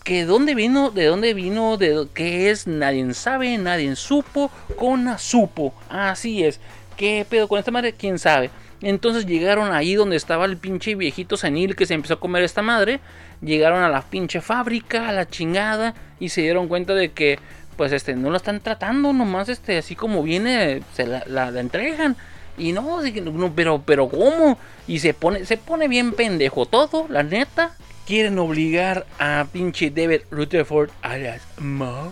que dónde vino, de dónde vino, de qué es, nadie sabe, nadie supo, Kona supo, así es. ¿Qué pedo con esta madre? ¿Quién sabe? Entonces llegaron ahí donde estaba el pinche viejito senil que se empezó a comer esta madre. Llegaron a la pinche fábrica, a la chingada, y se dieron cuenta de que, pues, este, no lo están tratando, nomás, este, así como viene, se la, la, entregan. Y no, pero, pero, ¿cómo? Y se pone, se pone bien pendejo todo, la neta quieren obligar a pinche David Rutherford las Mo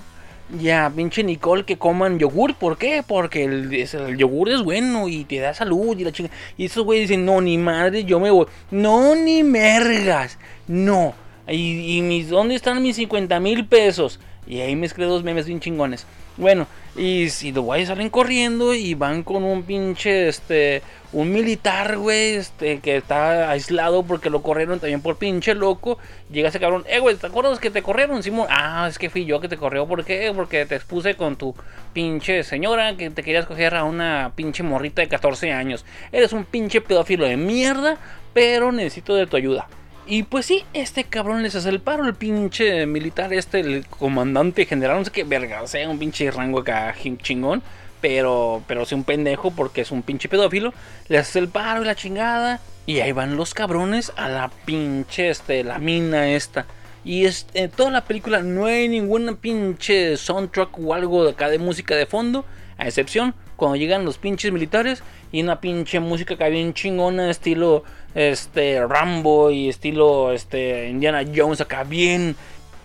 ya pinche Nicole que coman yogur. ¿Por qué? Porque el, yogur es bueno y te da salud y la chica. Y esos güeyes dicen, no, ni madre, yo me voy. No, ni mergas. No. Y, y mis, ¿dónde están mis 50 mil pesos? Y ahí mezclé dos memes bien chingones. Bueno, y si los güeyes salen corriendo y van con un pinche, este, un militar, güey, este, que está aislado porque lo corrieron también por pinche loco. Llega ese cabrón, eh, güey, ¿te acuerdas que te corrieron, Simón? Ah, es que fui yo que te corrió, ¿por qué? Porque te expuse con tu pinche señora que te querías coger a una pinche morrita de 14 años. Eres un pinche pedófilo de mierda, pero necesito de tu ayuda. Y pues sí, este cabrón les hace el paro, el pinche militar, este, el comandante general, no sé qué verga, sea un pinche rango acá chingón, pero, pero es un pendejo porque es un pinche pedófilo, le hace el paro y la chingada, y ahí van los cabrones a la pinche, este, la mina esta. Y es, en toda la película no hay ninguna pinche soundtrack o algo de acá de música de fondo, a excepción cuando llegan los pinches militares y una pinche música que bien chingona, estilo este Rambo y estilo este Indiana Jones acá bien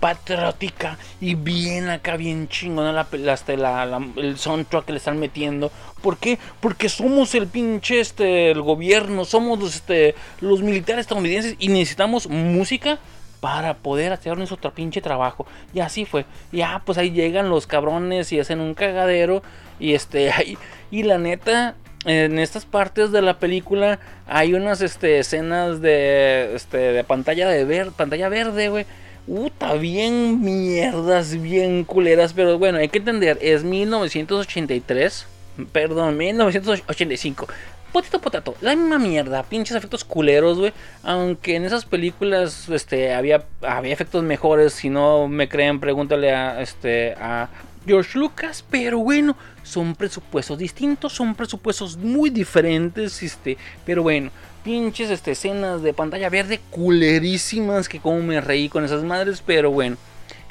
patriótica y bien acá bien chingona la, este, la, la, el soundtrack que le están metiendo. ¿Por qué? Porque somos el pinche este el gobierno, somos los este los militares estadounidenses y necesitamos música para poder hacer nuestro pinche trabajo. Y así fue. Ya, pues ahí llegan los cabrones y hacen un cagadero. Y este, ahí, y la neta, en estas partes de la película hay unas este, escenas de, este, de pantalla, de ver, pantalla verde, güey. Uta, bien mierdas, bien culeras, pero bueno, hay que entender, es 1983, perdón, 1985. Potito potato, la misma mierda, pinches efectos culeros, güey. Aunque en esas películas este, había, había efectos mejores, si no me creen, pregúntale a, este, a George Lucas, pero bueno, son presupuestos distintos, son presupuestos muy diferentes, este, pero bueno, pinches este, escenas de pantalla verde culerísimas que como me reí con esas madres, pero bueno.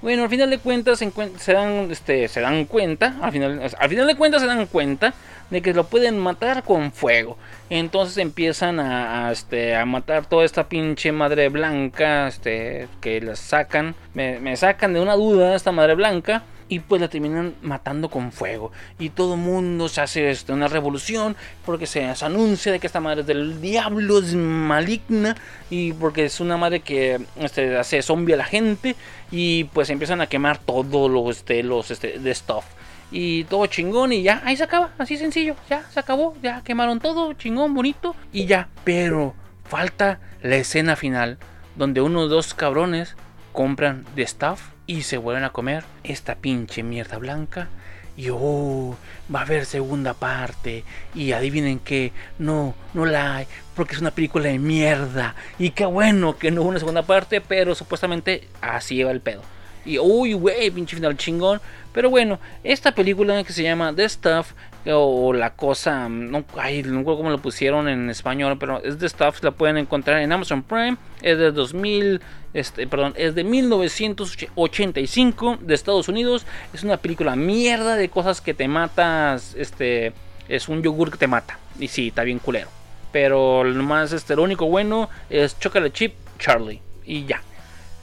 Bueno, al final de cuentas se, dan, este, se dan cuenta, al final, al final de cuentas se dan cuenta de que lo pueden matar con fuego. Entonces empiezan a, este, a matar toda esta pinche madre blanca, este, que la sacan, me sacan de una duda esta madre blanca y pues la terminan matando con fuego. Y todo mundo se hace este, una revolución porque se, anuncia de que esta madre es del diablo, es maligna y porque es una madre que este, hace zombie a la gente y pues empiezan a quemar todos los, este, los este, de stuff. Y todo chingón y ya, ahí se acaba, así sencillo, ya se acabó, ya quemaron todo, chingón, bonito y ya. Pero falta la escena final donde unos dos cabrones compran de stuff y se vuelven a comer esta pinche mierda blanca y oh, va a haber segunda parte y adivinen que no, no la hay porque es una película de mierda y qué bueno que no hubo una segunda parte, pero supuestamente así va el pedo. Y uy, güey, pinche final chingón. Pero bueno, esta película que se llama The Stuff o la cosa, no, ay, no recuerdo lo pusieron en español, pero es The Stuff, la pueden encontrar en Amazon Prime, es de 2000, este, perdón, es de 1985 de Estados Unidos, es una película mierda de cosas que te matas, este, es un yogur que te mata, y sí, está bien culero, pero lo más, este, lo único bueno es Chocolate Chip Charlie, y ya.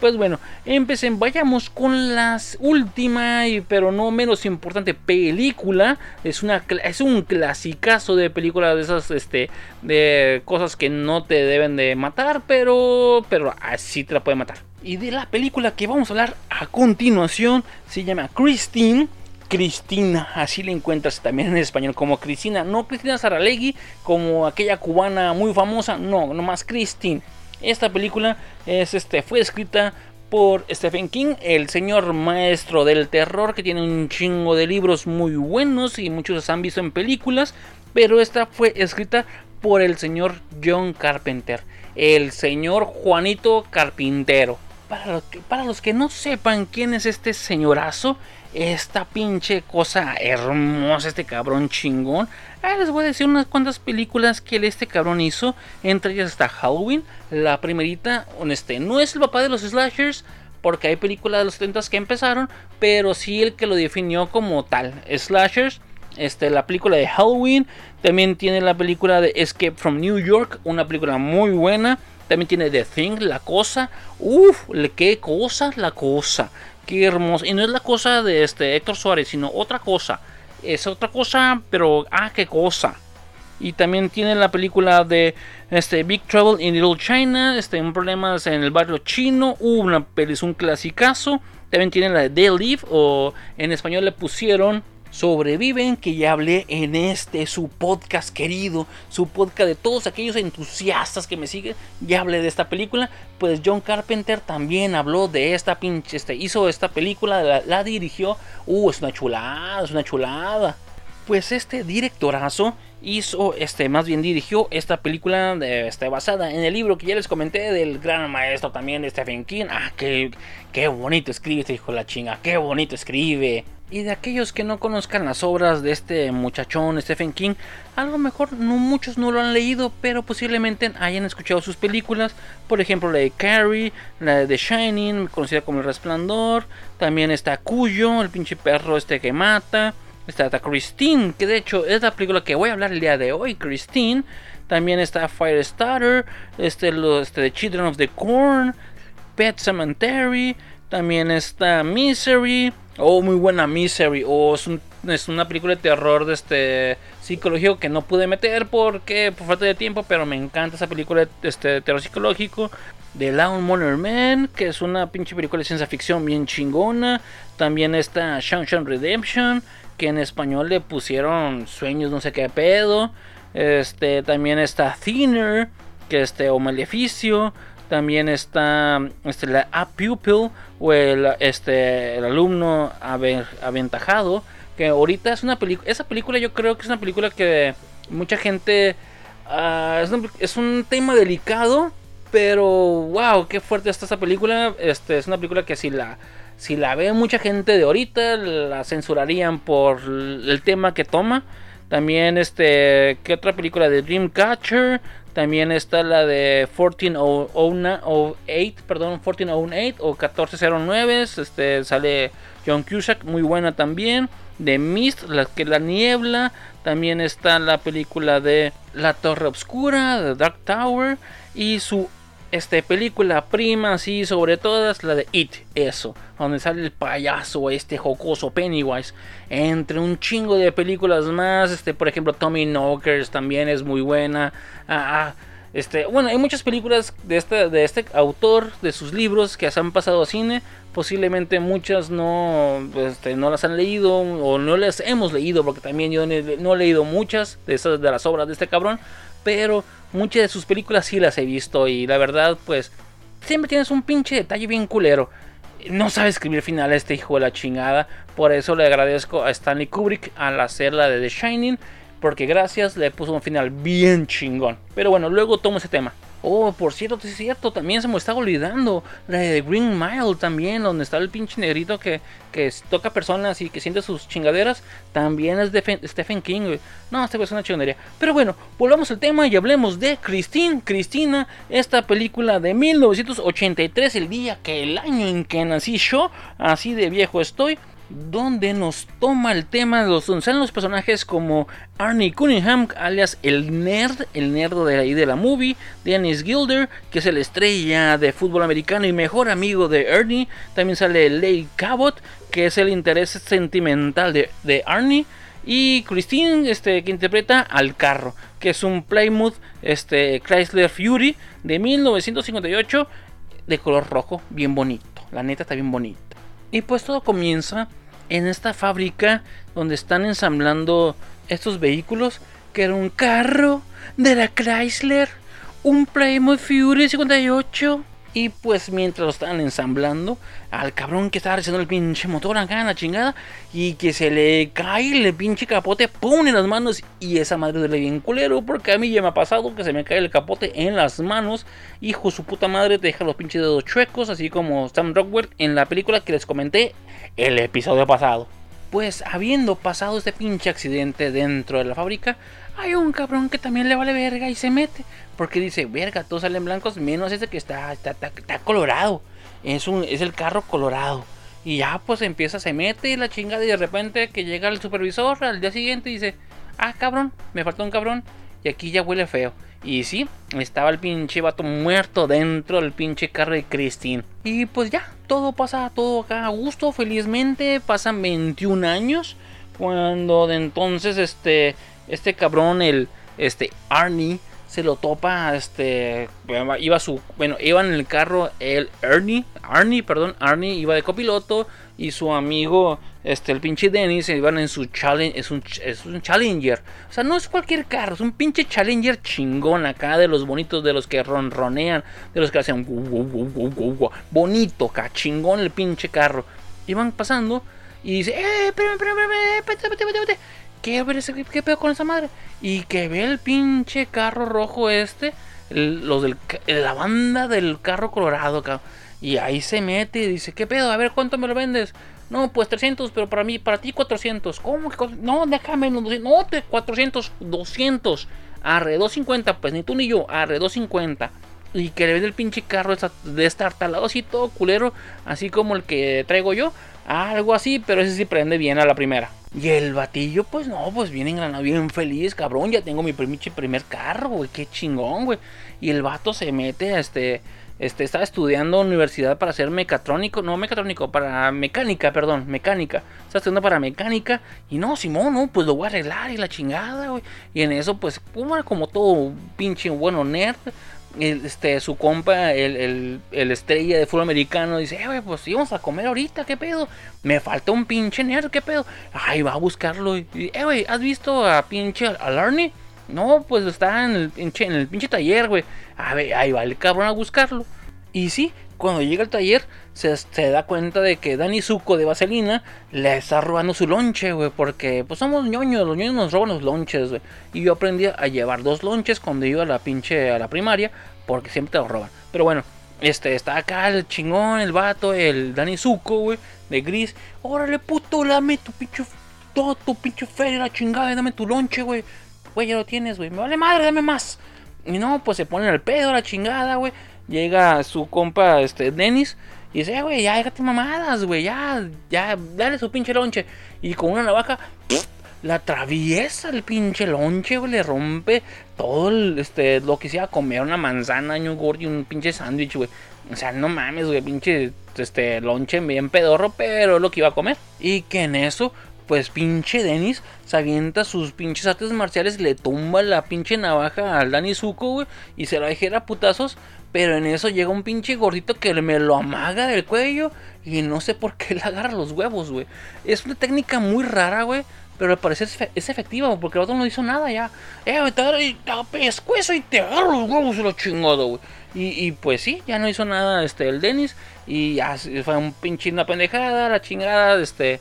Pues bueno, empecen, vayamos con la última, pero no menos importante película. Es, una, es un clasicazo de película de esas, este, de cosas que no te deben de matar, pero, pero así te la puede matar. Y de la película que vamos a hablar a continuación se llama Christine. Cristina, así la encuentras también en español como Cristina, no Cristina Saralegui como aquella cubana muy famosa, no, nomás Christine. Esta película es, este, fue escrita por Stephen King, el señor maestro del terror, que tiene un chingo de libros muy buenos y muchos los han visto en películas, pero esta fue escrita por el señor John Carpenter, el señor Juanito Carpintero. Para para los que no sepan quién es este señorazo, esta pinche cosa hermosa, este cabrón chingón. Ah, les voy a decir unas cuantas películas que este cabrón hizo. Entre ellas está Halloween, la primerita. Este, no es el papá de los slashers, porque hay películas de los 70 que empezaron, pero sí el que lo definió como tal. Slashers, este, la película de Halloween. También tiene la película de Escape from New York, una película muy buena. También tiene The Thing, la cosa. Uf, qué cosa, la cosa qué hermoso. Y no es la cosa de este Héctor Suárez, sino otra cosa. Es otra cosa, pero ah, qué cosa. Y también tiene la película de este Big Trouble in Little China, este un problemas en el barrio chino, uh, una es un clasicazo. También tiene la de They o en español le pusieron sobreviven, que ya hablé en este, su podcast querido, su podcast de todos aquellos entusiastas que me siguen, ya hablé de esta película, pues John Carpenter también habló de esta pinche, este, hizo esta película, la, dirigió, uh, es una chulada, es una chulada. Pues este directorazo hizo, este, más bien dirigió esta película de, este, basada en el libro que ya les comenté del gran maestro también de Stephen King. Ah, qué, qué bonito escribe este hijo de la chinga, qué bonito escribe. Y de aquellos que no conozcan las obras de este muchachón Stephen King, a lo mejor no muchos no lo han leído, pero posiblemente hayan escuchado sus películas, por ejemplo la de Carrie, la de The Shining, conocida como El Resplandor, también está Cuyo, el pinche perro este que mata, está, Christine, que de hecho es la película que voy a hablar el día de hoy, Christine, también está Firestarter, este, este The Children of the Corn, Pet Cemetery, también está Misery, Oh, muy buena Misery. Oh, es, una película de terror de este psicológico que no pude meter porque por falta de tiempo, pero me encanta esa película de este, terror psicológico. The Lawnmower Man, que es una pinche película de ciencia ficción bien chingona. También está Shang Redemption, que en español le pusieron sueños, no sé qué pedo. Este, también está Thinner, que este, o Maleficio. También está este, la A Pupil o el, este, el alumno aventajado. Que ahorita es una película. Esa película yo creo que es una película que mucha gente. Ah, es, un tema delicado. Pero wow, qué fuerte está esta película. Este, es una película que si la, si la ve mucha gente de ahorita, la censurarían por el tema que toma. También, este, ¿qué otra película de Dreamcatcher? También está la de 1408, perdón, 1408 o 1409. Este sale John Cusack, muy buena también. De Mist, la que la niebla. También está la película de La Torre Obscura, de Dark Tower. Y su este, película prima, sí, sobre todas, la de It, eso, donde sale el payaso, este jocoso Pennywise, entre un chingo de películas más, este, por ejemplo, Tommy Knockers también es muy buena, ah, ah, este, bueno, hay muchas películas de este, de este autor, de sus libros que se han pasado a cine, posiblemente muchas no, este, no las han leído o no las hemos leído, porque también yo no he leído muchas de, esas, de las obras de este cabrón, pero muchas de sus películas sí las he visto y la verdad pues siempre tienes un pinche detalle bien culero. No sabe escribir final este hijo de la chingada. Por eso le agradezco a Stanley Kubrick al hacer la de The Shining. Porque gracias le puso un final bien chingón. Pero bueno, luego tomo ese tema. Oh, por cierto, es cierto, también se me estaba olvidando. La de Green Mile también, donde está el pinche negrito que, que toca personas y que siente sus chingaderas. También es de Stephen King. No, esta es una chingadería. Pero bueno, volvamos al tema y hablemos de Christine. Cristina, esta película de 1983, el día que el año en que nací yo, así de viejo estoy donde nos toma el tema de los salen los personajes como Arnie Cunningham, alias el nerd, el nerd de ahí de la movie, Dennis Gilder, que es el estrella de fútbol americano y mejor amigo de Ernie, también sale Leigh Cabot, que es el interés sentimental de, Arnie, y Christine, este, que interpreta al carro, que es un Plymouth este, Chrysler Fury de 1958 de color rojo, bien bonito, la neta está bien bonito. Y pues todo comienza en esta fábrica donde están ensamblando estos vehículos, que era un carro de la Chrysler, un Plymouth Fury 58. Y pues mientras lo estaban ensamblando, al cabrón que estaba haciendo el pinche motor acá en la chingada, y que se le cae el pinche capote, pum, en las manos, y esa madre le bien culero, porque a mí ya me ha pasado que se me cae el capote en las manos, hijo su puta madre, te deja los pinches dedos chuecos, así como Sam Rockwell en la película que les comenté el episodio pasado. Pues habiendo pasado este pinche accidente dentro de la fábrica, hay un cabrón que también le vale verga y se mete. Porque dice, verga, todos salen blancos, menos ese que está, está, está, colorado. Es, un, es el carro colorado. Y ya pues empieza, se mete y la chingada y de repente que llega el supervisor al día siguiente y dice, ah cabrón, me faltó un cabrón y aquí ya huele feo. Y sí, estaba el pinche vato muerto dentro del pinche carro de Christine. Y pues ya, todo pasa, todo acá a gusto, felizmente. Pasan 21 años. Cuando de entonces este, este cabrón, el este Arnie, se lo topa, este, iba su, bueno, iba en el carro el Ernie, Arnie, perdón, Arnie iba de copiloto y su amigo, este, el pinche Dennis, iban en su challenge, es un, es un Challenger. O sea, no es cualquier carro, es un pinche Challenger chingón acá, de los bonitos, de los que ronronean, de los que hacen bonito, acá, chingón el pinche carro. Iban pasando y dice, eh, espérame, espérame, espérame, espérame, espérame, ¿Qué, ¿Qué, ¿Qué pedo con esa madre? Y que ve el pinche carro rojo este, los del, la banda del carro colorado, cabrón y ahí se mete y dice, ¿qué pedo? A ver, ¿cuánto me lo vendes? No, pues 300, pero para mí, para ti 400. ¿Cómo que No, déjame No, 400, 200. Arre, 250, pues ni tú ni yo. Arre, 250. Y que le vende el pinche carro de estar talado así todo culero, así como el que traigo yo. Algo así, pero ese sí prende bien a la primera. Y el batillo, pues no, pues bien engranado, bien feliz, cabrón. Ya tengo mi primer carro, güey, qué chingón, güey. Y el vato se mete, este, este, estaba estudiando universidad para ser mecatrónico, no mecatrónico, para mecánica, perdón, mecánica. Estaba estudiando para mecánica y no, Simón, no, pues lo voy a arreglar y la chingada, güey. Y en eso, pues, como todo pinche bueno nerd, este, su compa, el, el, estrella de fútbol americano, dice, eh, güey, pues íbamos a comer ahorita, ¿qué pedo? Me falta un pinche nerd, ¿qué pedo? Ay, va a buscarlo. Eh, güey, ¿has visto a pinche al Arnie? No, pues está en el pinche, en el pinche taller, güey. A ver, ahí va el cabrón a buscarlo. Y sí, cuando llega al taller, se, da cuenta de que Dani Zuko de Vaselina le está robando su lonche, güey. Porque pues somos ñoños, los ñoños nos roban los lonches, güey. Y yo aprendí a llevar dos lonches cuando iba a la pinche a la primaria, porque siempre te los roban. Pero bueno, este, está acá el chingón, el vato, el Dani Zuko, güey, de gris. Órale, puto, dame tu pinche, todo tu pinche feria, la chingada, dame tu lonche, güey. Güey, ya lo tienes, güey. Me vale madre, dame más. Y no, pues se ponen al pedo, la chingada, güey. Llega su compa, este, Dennis. Y dice, eh, güey, ya déjate mamadas, güey. Ya, ya, dale su pinche lonche. Y con una navaja, la atraviesa el pinche lonche, güey. Le rompe todo el, este, lo que se iba a comer. Una manzana, un gordo y un pinche sándwich, güey. O sea, no mames, güey, pinche, este, lonche bien pedorro, pero lo que iba a comer. Y que en eso pues pinche Dennis se avienta sus pinches artes marciales, le tumba la pinche navaja al Dani Zuko, güey, y se la dejera putazos. Pero en eso llega un pinche gordito que me lo amaga del cuello y no sé por qué le agarra los huevos, güey. Es una técnica muy rara, güey. pero al parecer es, efectiva porque el vato no hizo nada ya. Eh, te agarro y te pescuezo y te agarro los huevos lo chingado, güey. Y, y, pues sí, ya no hizo nada este el Dennis y ya fue un pinche una pendejada, la chingada, este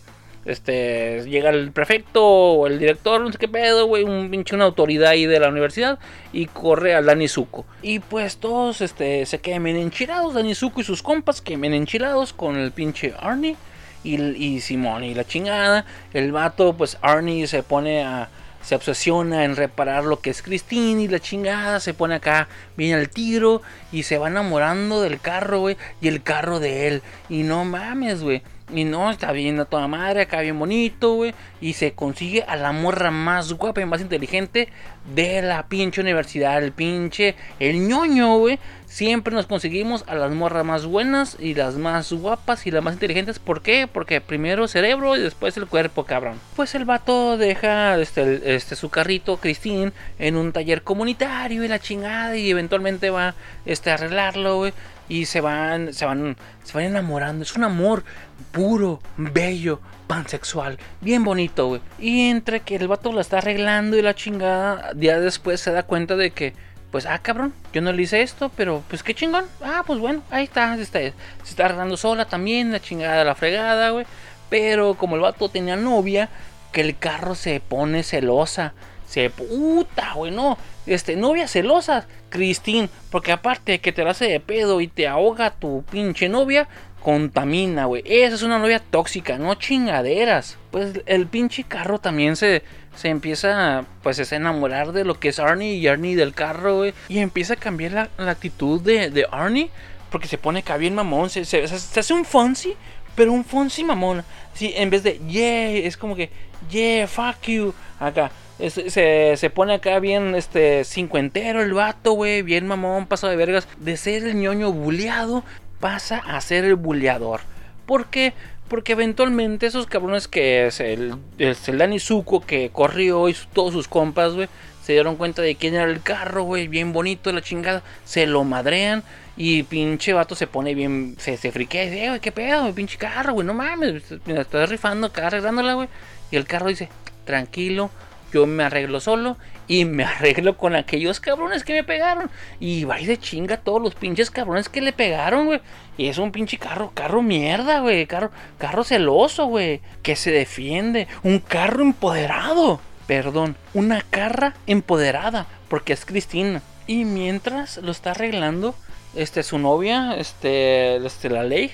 este llega el prefecto o el director, no sé qué pedo, güey, un pinche una autoridad ahí de la universidad y corre al Dani Zuko. Y pues todos este se quedan enchilados, Dani Zuko y sus compas quedan enchilados con el pinche Arnie y, y y la chingada. El vato, pues Arnie se pone a se obsesiona en reparar lo que es Christine y la chingada, se pone acá, viene al tiro y se va enamorando del carro, güey, y el carro de él. Y no mames, güey. Y no, está bien a toda madre, acá bien bonito, güey. Y se consigue a la morra más guapa y más inteligente de la pinche universidad. El pinche, el ñoño, güey. Siempre nos conseguimos a las morras más buenas y las más guapas y las más inteligentes. ¿Por qué? Porque primero el cerebro y después el cuerpo, cabrón. Pues el vato deja este, este su carrito, Christine, en un taller comunitario y la chingada. Y eventualmente va este, a arreglarlo, güey y se van, se van, se van enamorando. Es un amor puro, bello, pansexual, bien bonito, güey. Y entre que el vato la está arreglando y la chingada, día después se da cuenta de que, pues, ah, cabrón, yo no le hice esto, pero pues qué chingón. Ah, pues bueno, ahí está, se está, se está arreglando sola también, la chingada, la fregada, güey. Pero como el vato tenía novia, que el carro se pone celosa. Se puta, güey, no. Este, novia celosa, Christine. Porque aparte que te la hace de pedo y te ahoga tu pinche novia, contamina, güey. Esa es una novia tóxica, no chingaderas. Pues el pinche carro también se, se empieza, pues, a enamorar de lo que es Arnie y Arnie del carro, güey. Y empieza a cambiar la, actitud de, de, Arnie. Porque se pone acá bien mamón. Se, se, se, hace un Fonsi, pero un Fonsi mamón. Sí, en vez de yeah, es como que yeah, fuck you. Acá. Se, se, pone acá bien este cincuentero el vato, güey, bien mamón, pasado de vergas, de ser el ñoño buleado, pasa a ser el buleador. ¿Por qué? Porque eventualmente esos cabrones que es el, es el Dani Zuko que corrió y todos sus compas, güey, se dieron cuenta de quién era el carro, güey, bien bonito, la chingada, se lo madrean y pinche vato se pone bien, se, se friquea y dice, eh, güey, qué pedo, pinche carro, güey, no mames, me estoy rifando acá arreglándola, güey. Y el carro dice, tranquilo, yo me arreglo solo y me arreglo con aquellos cabrones que me pegaron. Y va de chinga todos los pinches cabrones que le pegaron, güey. Y es un pinche carro, carro mierda, güey. Carro, carro celoso, güey. Que se defiende. Un carro empoderado. Perdón, una carra empoderada. Porque es Cristina. Y mientras lo está arreglando, este, su novia, este, este, la ley,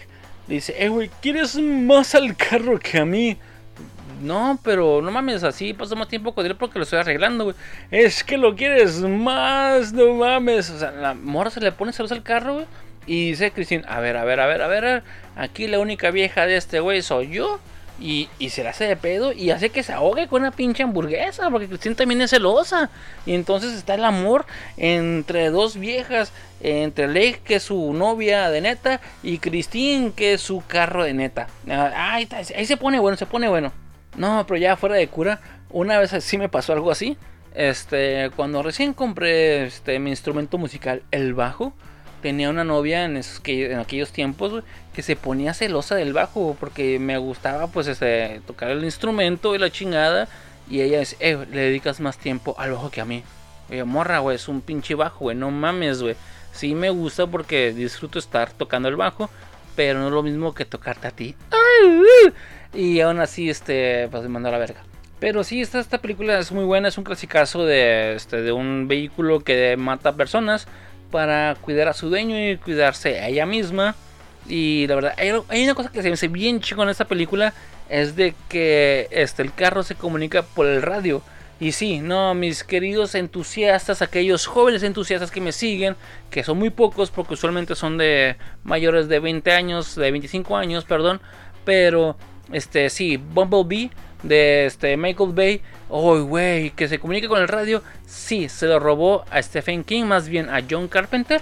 dice, eh, güey, ¿quieres más al carro que a mí? No, pero no mames, así pasó más tiempo con él porque lo estoy arreglando. Es que lo quieres más, no mames. O sea, la morra se le pone celosa al carro. Y dice Cristina, a ver, a ver, a ver, a ver. Aquí la única vieja de este güey soy yo. Y, y, se la hace de pedo y hace que se ahogue con una pinche hamburguesa. Porque Cristina también es celosa. Y entonces está el amor entre dos viejas. Entre Lake, que es su novia de neta. Y Christine, que es su carro de neta. Ah, ahí, ahí se pone bueno, se pone bueno. No, pero ya fuera de cura, una vez sí me pasó algo así. Este, cuando recién compré este, mi instrumento musical, el bajo, tenía una novia en, esos, que, en aquellos tiempos que se ponía celosa del bajo porque me gustaba pues este, tocar el instrumento y la chingada. Y ella dice, eh, le dedicas más tiempo al bajo que a mí. Oye, morra, güey, es un pinche bajo, güey, no mames, güey. Sí me gusta porque disfruto estar tocando el bajo, pero no es lo mismo que tocarte a ti. Y aún así, este, pues me mandó a la verga. Pero sí, esta, esta película es muy buena, es un clasicazo de, este, de un vehículo que mata personas para cuidar a su dueño y cuidarse a ella misma. Y la verdad, hay, una cosa que se me hace bien chico en esta película, es de que este, el carro se comunica por el radio. Y sí, no, mis queridos entusiastas, aquellos jóvenes entusiastas que me siguen, que son muy pocos porque usualmente son de mayores de 20 años, de 25 años, perdón, pero este, sí, Bumblebee de este Michael Bay. Oh, güey, que se comunica con el radio. Sí, se lo robó a Stephen King, más bien a John Carpenter,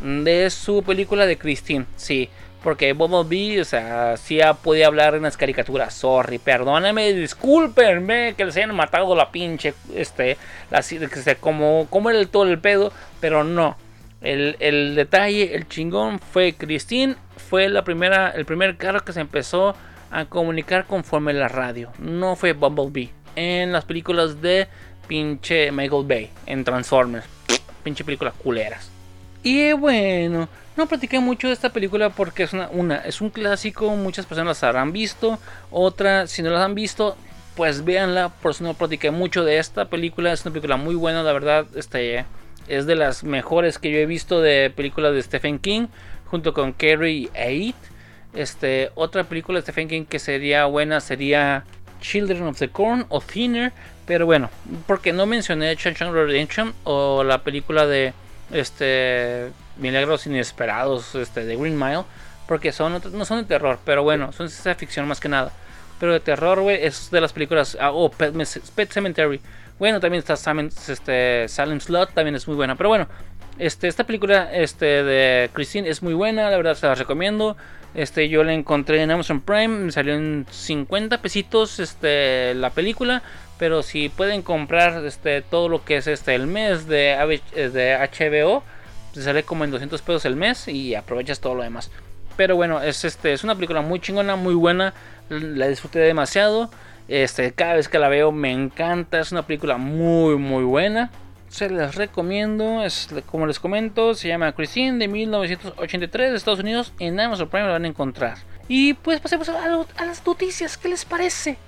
de su película de Christine. Sí, porque Bumblebee, o sea, sí podía hablar en las caricaturas. Sorry, perdóname, discúlpenme que les hayan matado la pinche, este, la, como, como era el todo el pedo, pero no. El, el detalle, el chingón fue Christine, fue la primera, el primer carro que se empezó a comunicar conforme la radio. No fue Bumblebee. en las películas de pinche Michael Bay, en Transformers. Pinche películas culeras. Y bueno, no platiqué mucho de esta película porque es una, es un clásico, muchas personas la habrán visto, otra, si no las han visto, pues véanla, por eso no platiqué mucho de esta película, es una película muy buena, la verdad, este es de las mejores que yo he visto de películas de Stephen King, junto con Carrie y Este, otra película de Stephen King que sería buena sería Children of the Corn o Thinner, pero bueno, porque no mencioné Shawshank Redemption o la película de este Milagros Inesperados este, de Green Mile, porque son no son de terror, pero bueno, son de ficción más que nada. Pero de terror, güey, es de las películas. Oh, Pet, Cemetery. Bueno, también está Salem, este, Salem Slot, también es muy buena. Pero bueno, este, esta película este, de Christine es muy buena, la verdad se la recomiendo. Este, yo la encontré en Amazon Prime, me salió en 50 pesitos la película. Pero si pueden comprar todo lo que es el mes de, HBO, se sale como en 200 pesos el mes y aprovechas todo lo demás. Pero bueno, es, una película muy chingona, muy buena. La disfruté demasiado. Cada vez que la veo me encanta. Es una película muy, muy buena. Se les recomiendo. Es, como les comento, se llama Christine de 1983 de Estados Unidos. En Amazon Prime la van a encontrar. Y pues pasemos a, a las noticias. ¿Qué les parece?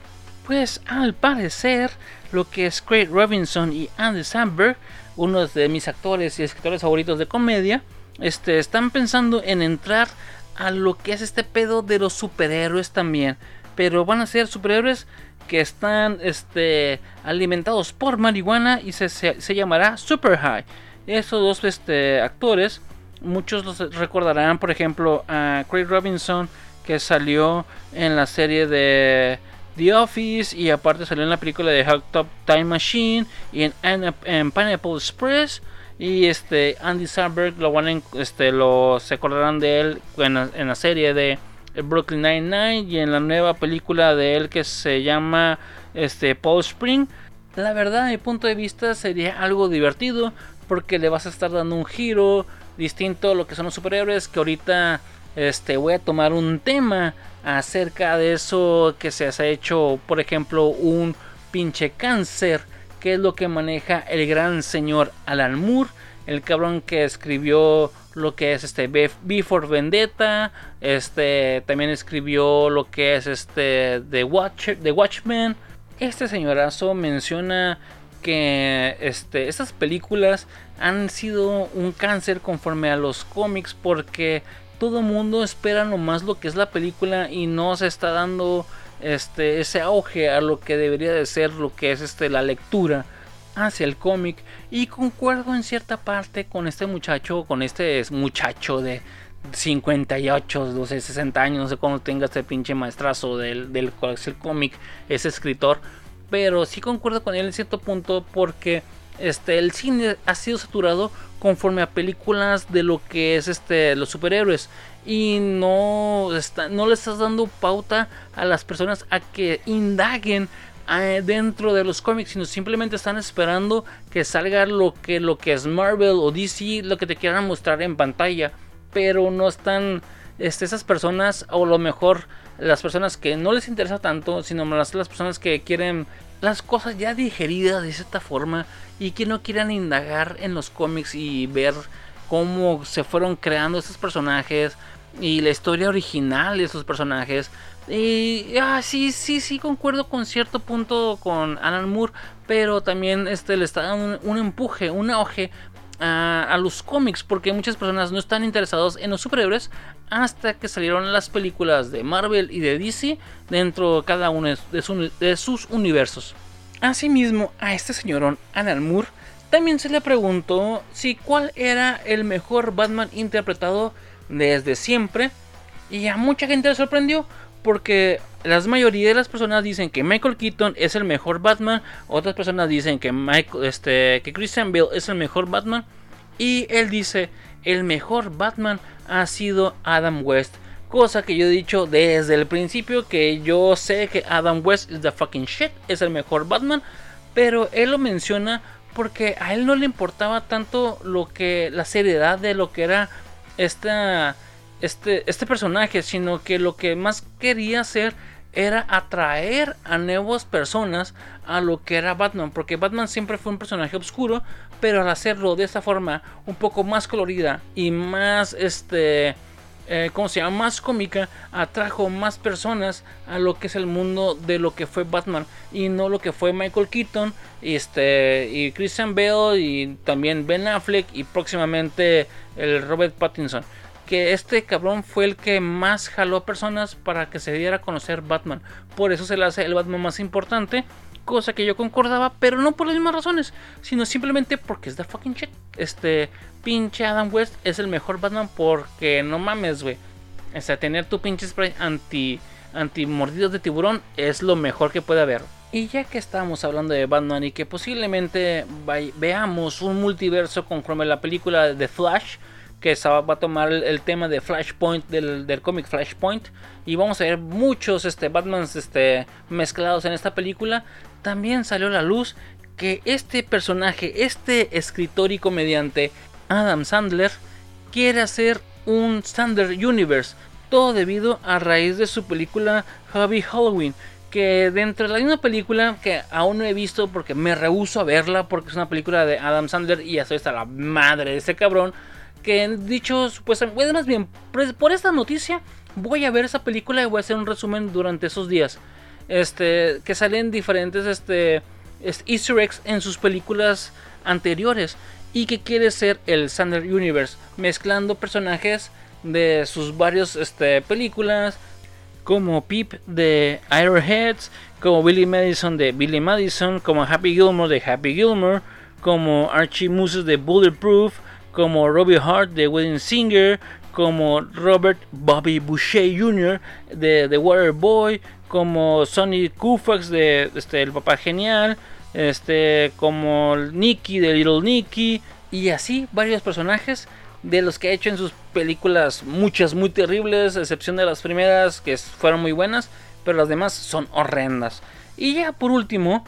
Pues al parecer, lo que es Craig Robinson y Andy Samberg, uno de mis actores y escritores favoritos de comedia, este, están pensando en entrar a lo que es este pedo de los superhéroes también. Pero van a ser superhéroes que están este, alimentados por marihuana y se, se, llamará Super High. Esos dos este, actores, muchos los recordarán, por ejemplo, a Craig Robinson que salió en la serie de The Office y aparte salió en la película de Hot Top Time Machine y en, Pineapple Express y este Andy Samberg lo van este lo se acordarán de él en la, serie de Brooklyn Nine Nine y en la nueva película de él que se llama este Paul Spring. La verdad a mi punto de vista sería algo divertido porque le vas a estar dando un giro distinto a lo que son los superhéroes que ahorita este voy a tomar un tema acerca de eso que se ha hecho, por ejemplo, un pinche cáncer, que es lo que maneja el gran señor Alan Moore, el cabrón que escribió lo que es este Before Vendetta, este también escribió lo que es este The, Watch, The Watchmen. Este señorazo menciona que este, estas películas han sido un cáncer conforme a los cómics porque todo mundo espera nomás lo que es la película y no se está dando este ese auge a lo que debería de ser lo que es este la lectura hacia el cómic y concuerdo en cierta parte con este muchacho con este muchacho de 58, 12, 60 años, no sé cómo tenga este pinche maestrazo del, del cómic, ese escritor, pero sí concuerdo con él en cierto punto porque este, el cine ha sido saturado conforme a películas de lo que es este, los superhéroes y no, no le estás dando pauta a las personas a que indaguen dentro de los cómics, sino simplemente están esperando que salga lo que, lo que es Marvel o DC, lo que te quieran mostrar en pantalla, pero no están este, esas personas, o lo mejor las personas que no les interesa tanto, sino las, las personas que quieren las cosas ya digeridas de cierta forma y que no quieran indagar en los cómics y ver cómo se fueron creando estos personajes y la historia original de esos personajes. Y ah, sí, sí, sí, concuerdo con cierto punto con Alan Moore, pero también este, le está dando un, empuje, un auge a, los cómics, porque muchas personas no están interesados en los superhéroes hasta que salieron las películas de Marvel y de DC dentro de cada uno de, sus universos. Asimismo, a este señorón Alan Moore también se le preguntó si cuál era el mejor Batman interpretado desde siempre. Y a mucha gente le sorprendió porque la mayoría de las personas dicen que Michael Keaton es el mejor Batman, otras personas dicen que, Michael, este, que Christian Bale es el mejor Batman y él dice el mejor Batman ha sido Adam West. Cosa que yo he dicho desde el principio que yo sé que Adam West is the fucking shit, es el mejor Batman, pero él lo menciona porque a él no le importaba tanto lo que la seriedad de lo que era esta, este, este personaje, sino que lo que más quería hacer era atraer a nuevas personas a lo que era Batman, porque Batman siempre fue un personaje oscuro, pero al hacerlo de esta forma un poco más colorida y más este eh, como se llama? Más cómica, atrajo más personas a lo que es el mundo de lo que fue Batman y no lo que fue Michael Keaton este, y Christian Bale y también Ben Affleck y próximamente el Robert Pattinson. Que este cabrón fue el que más jaló personas para que se diera a conocer Batman. Por eso se le hace el Batman más importante cosa que yo concordaba, pero no por las mismas razones, sino simplemente porque es the fucking shit. Este pinche Adam West es el mejor Batman porque no mames, güey. O sea, tener tu pinche spray anti anti mordidos de tiburón es lo mejor que puede haber. Y ya que estamos hablando de Batman y que posiblemente veamos un multiverso conforme la película de Flash, que va a tomar el, tema de Flashpoint del, del cómic Flashpoint y vamos a ver muchos este, Batmans este, mezclados en esta película también salió a la luz que este personaje, este escritor y comediante, Adam Sandler, quiere hacer un Sandler Universe. Todo debido a raíz de su película Hobby Halloween. Que dentro de la misma película, que aún no he visto porque me rehuso a verla, porque es una película de Adam Sandler y ya soy hasta la madre de ese cabrón. Que dicho supuestamente, más bien, por esta noticia, voy a ver esa película y voy a hacer un resumen durante esos días este, que salen diferentes este, easter eggs en sus películas anteriores y que quiere ser el Sander Universe, mezclando personajes de sus varias este, películas, como Pip de Ironheads, como Billy Madison de Billy Madison, como Happy Gilmore de Happy Gilmore, como Archie Moose de Bulletproof, como Robbie Hart de Wedding Singer, como Robert Bobby Boucher Jr. de The Water Boy, como Sonny Koufax de este, El Papá Genial, este, como Nicky de Little Nicky, y así varios personajes de los que ha hecho en sus películas, muchas muy terribles, excepción de las primeras que fueron muy buenas, pero las demás son horrendas. Y ya por último,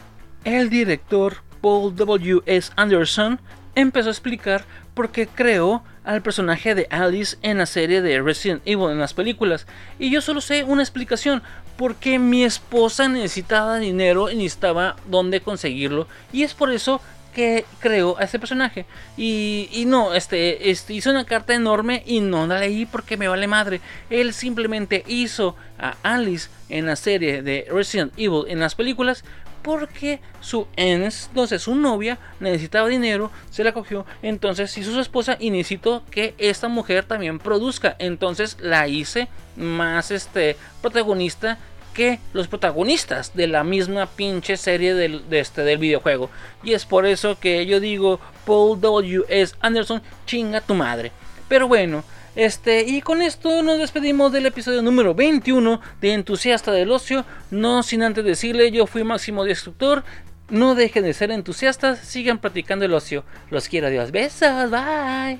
el director Paul W. S. Anderson empezó a explicar por qué creó al personaje de Alice en la serie de Resident Evil en las películas. Y yo solo sé una explicación, porque mi esposa necesitaba dinero y necesitaba dónde conseguirlo. Y es por eso que creó a este personaje. Y, no, este, este, hizo una carta enorme y no la leí porque me vale madre. Él simplemente hizo a Alice en la serie de Resident Evil en las películas porque su entonces su novia necesitaba dinero, se la cogió, entonces hizo su esposa y necesitó que esta mujer también produzca, entonces la hice más este protagonista que los protagonistas de la misma pinche serie del, de este, del videojuego. Y es por eso que yo digo, Paul W. S. Anderson, chinga tu madre. Pero bueno, este, y con esto nos despedimos del episodio número 21 de Entusiasta del Ocio. No sin antes decirle, yo fui Máximo Destructor. No dejen de ser entusiastas, sigan practicando el ocio. Los quiero, Dios. Besos, bye.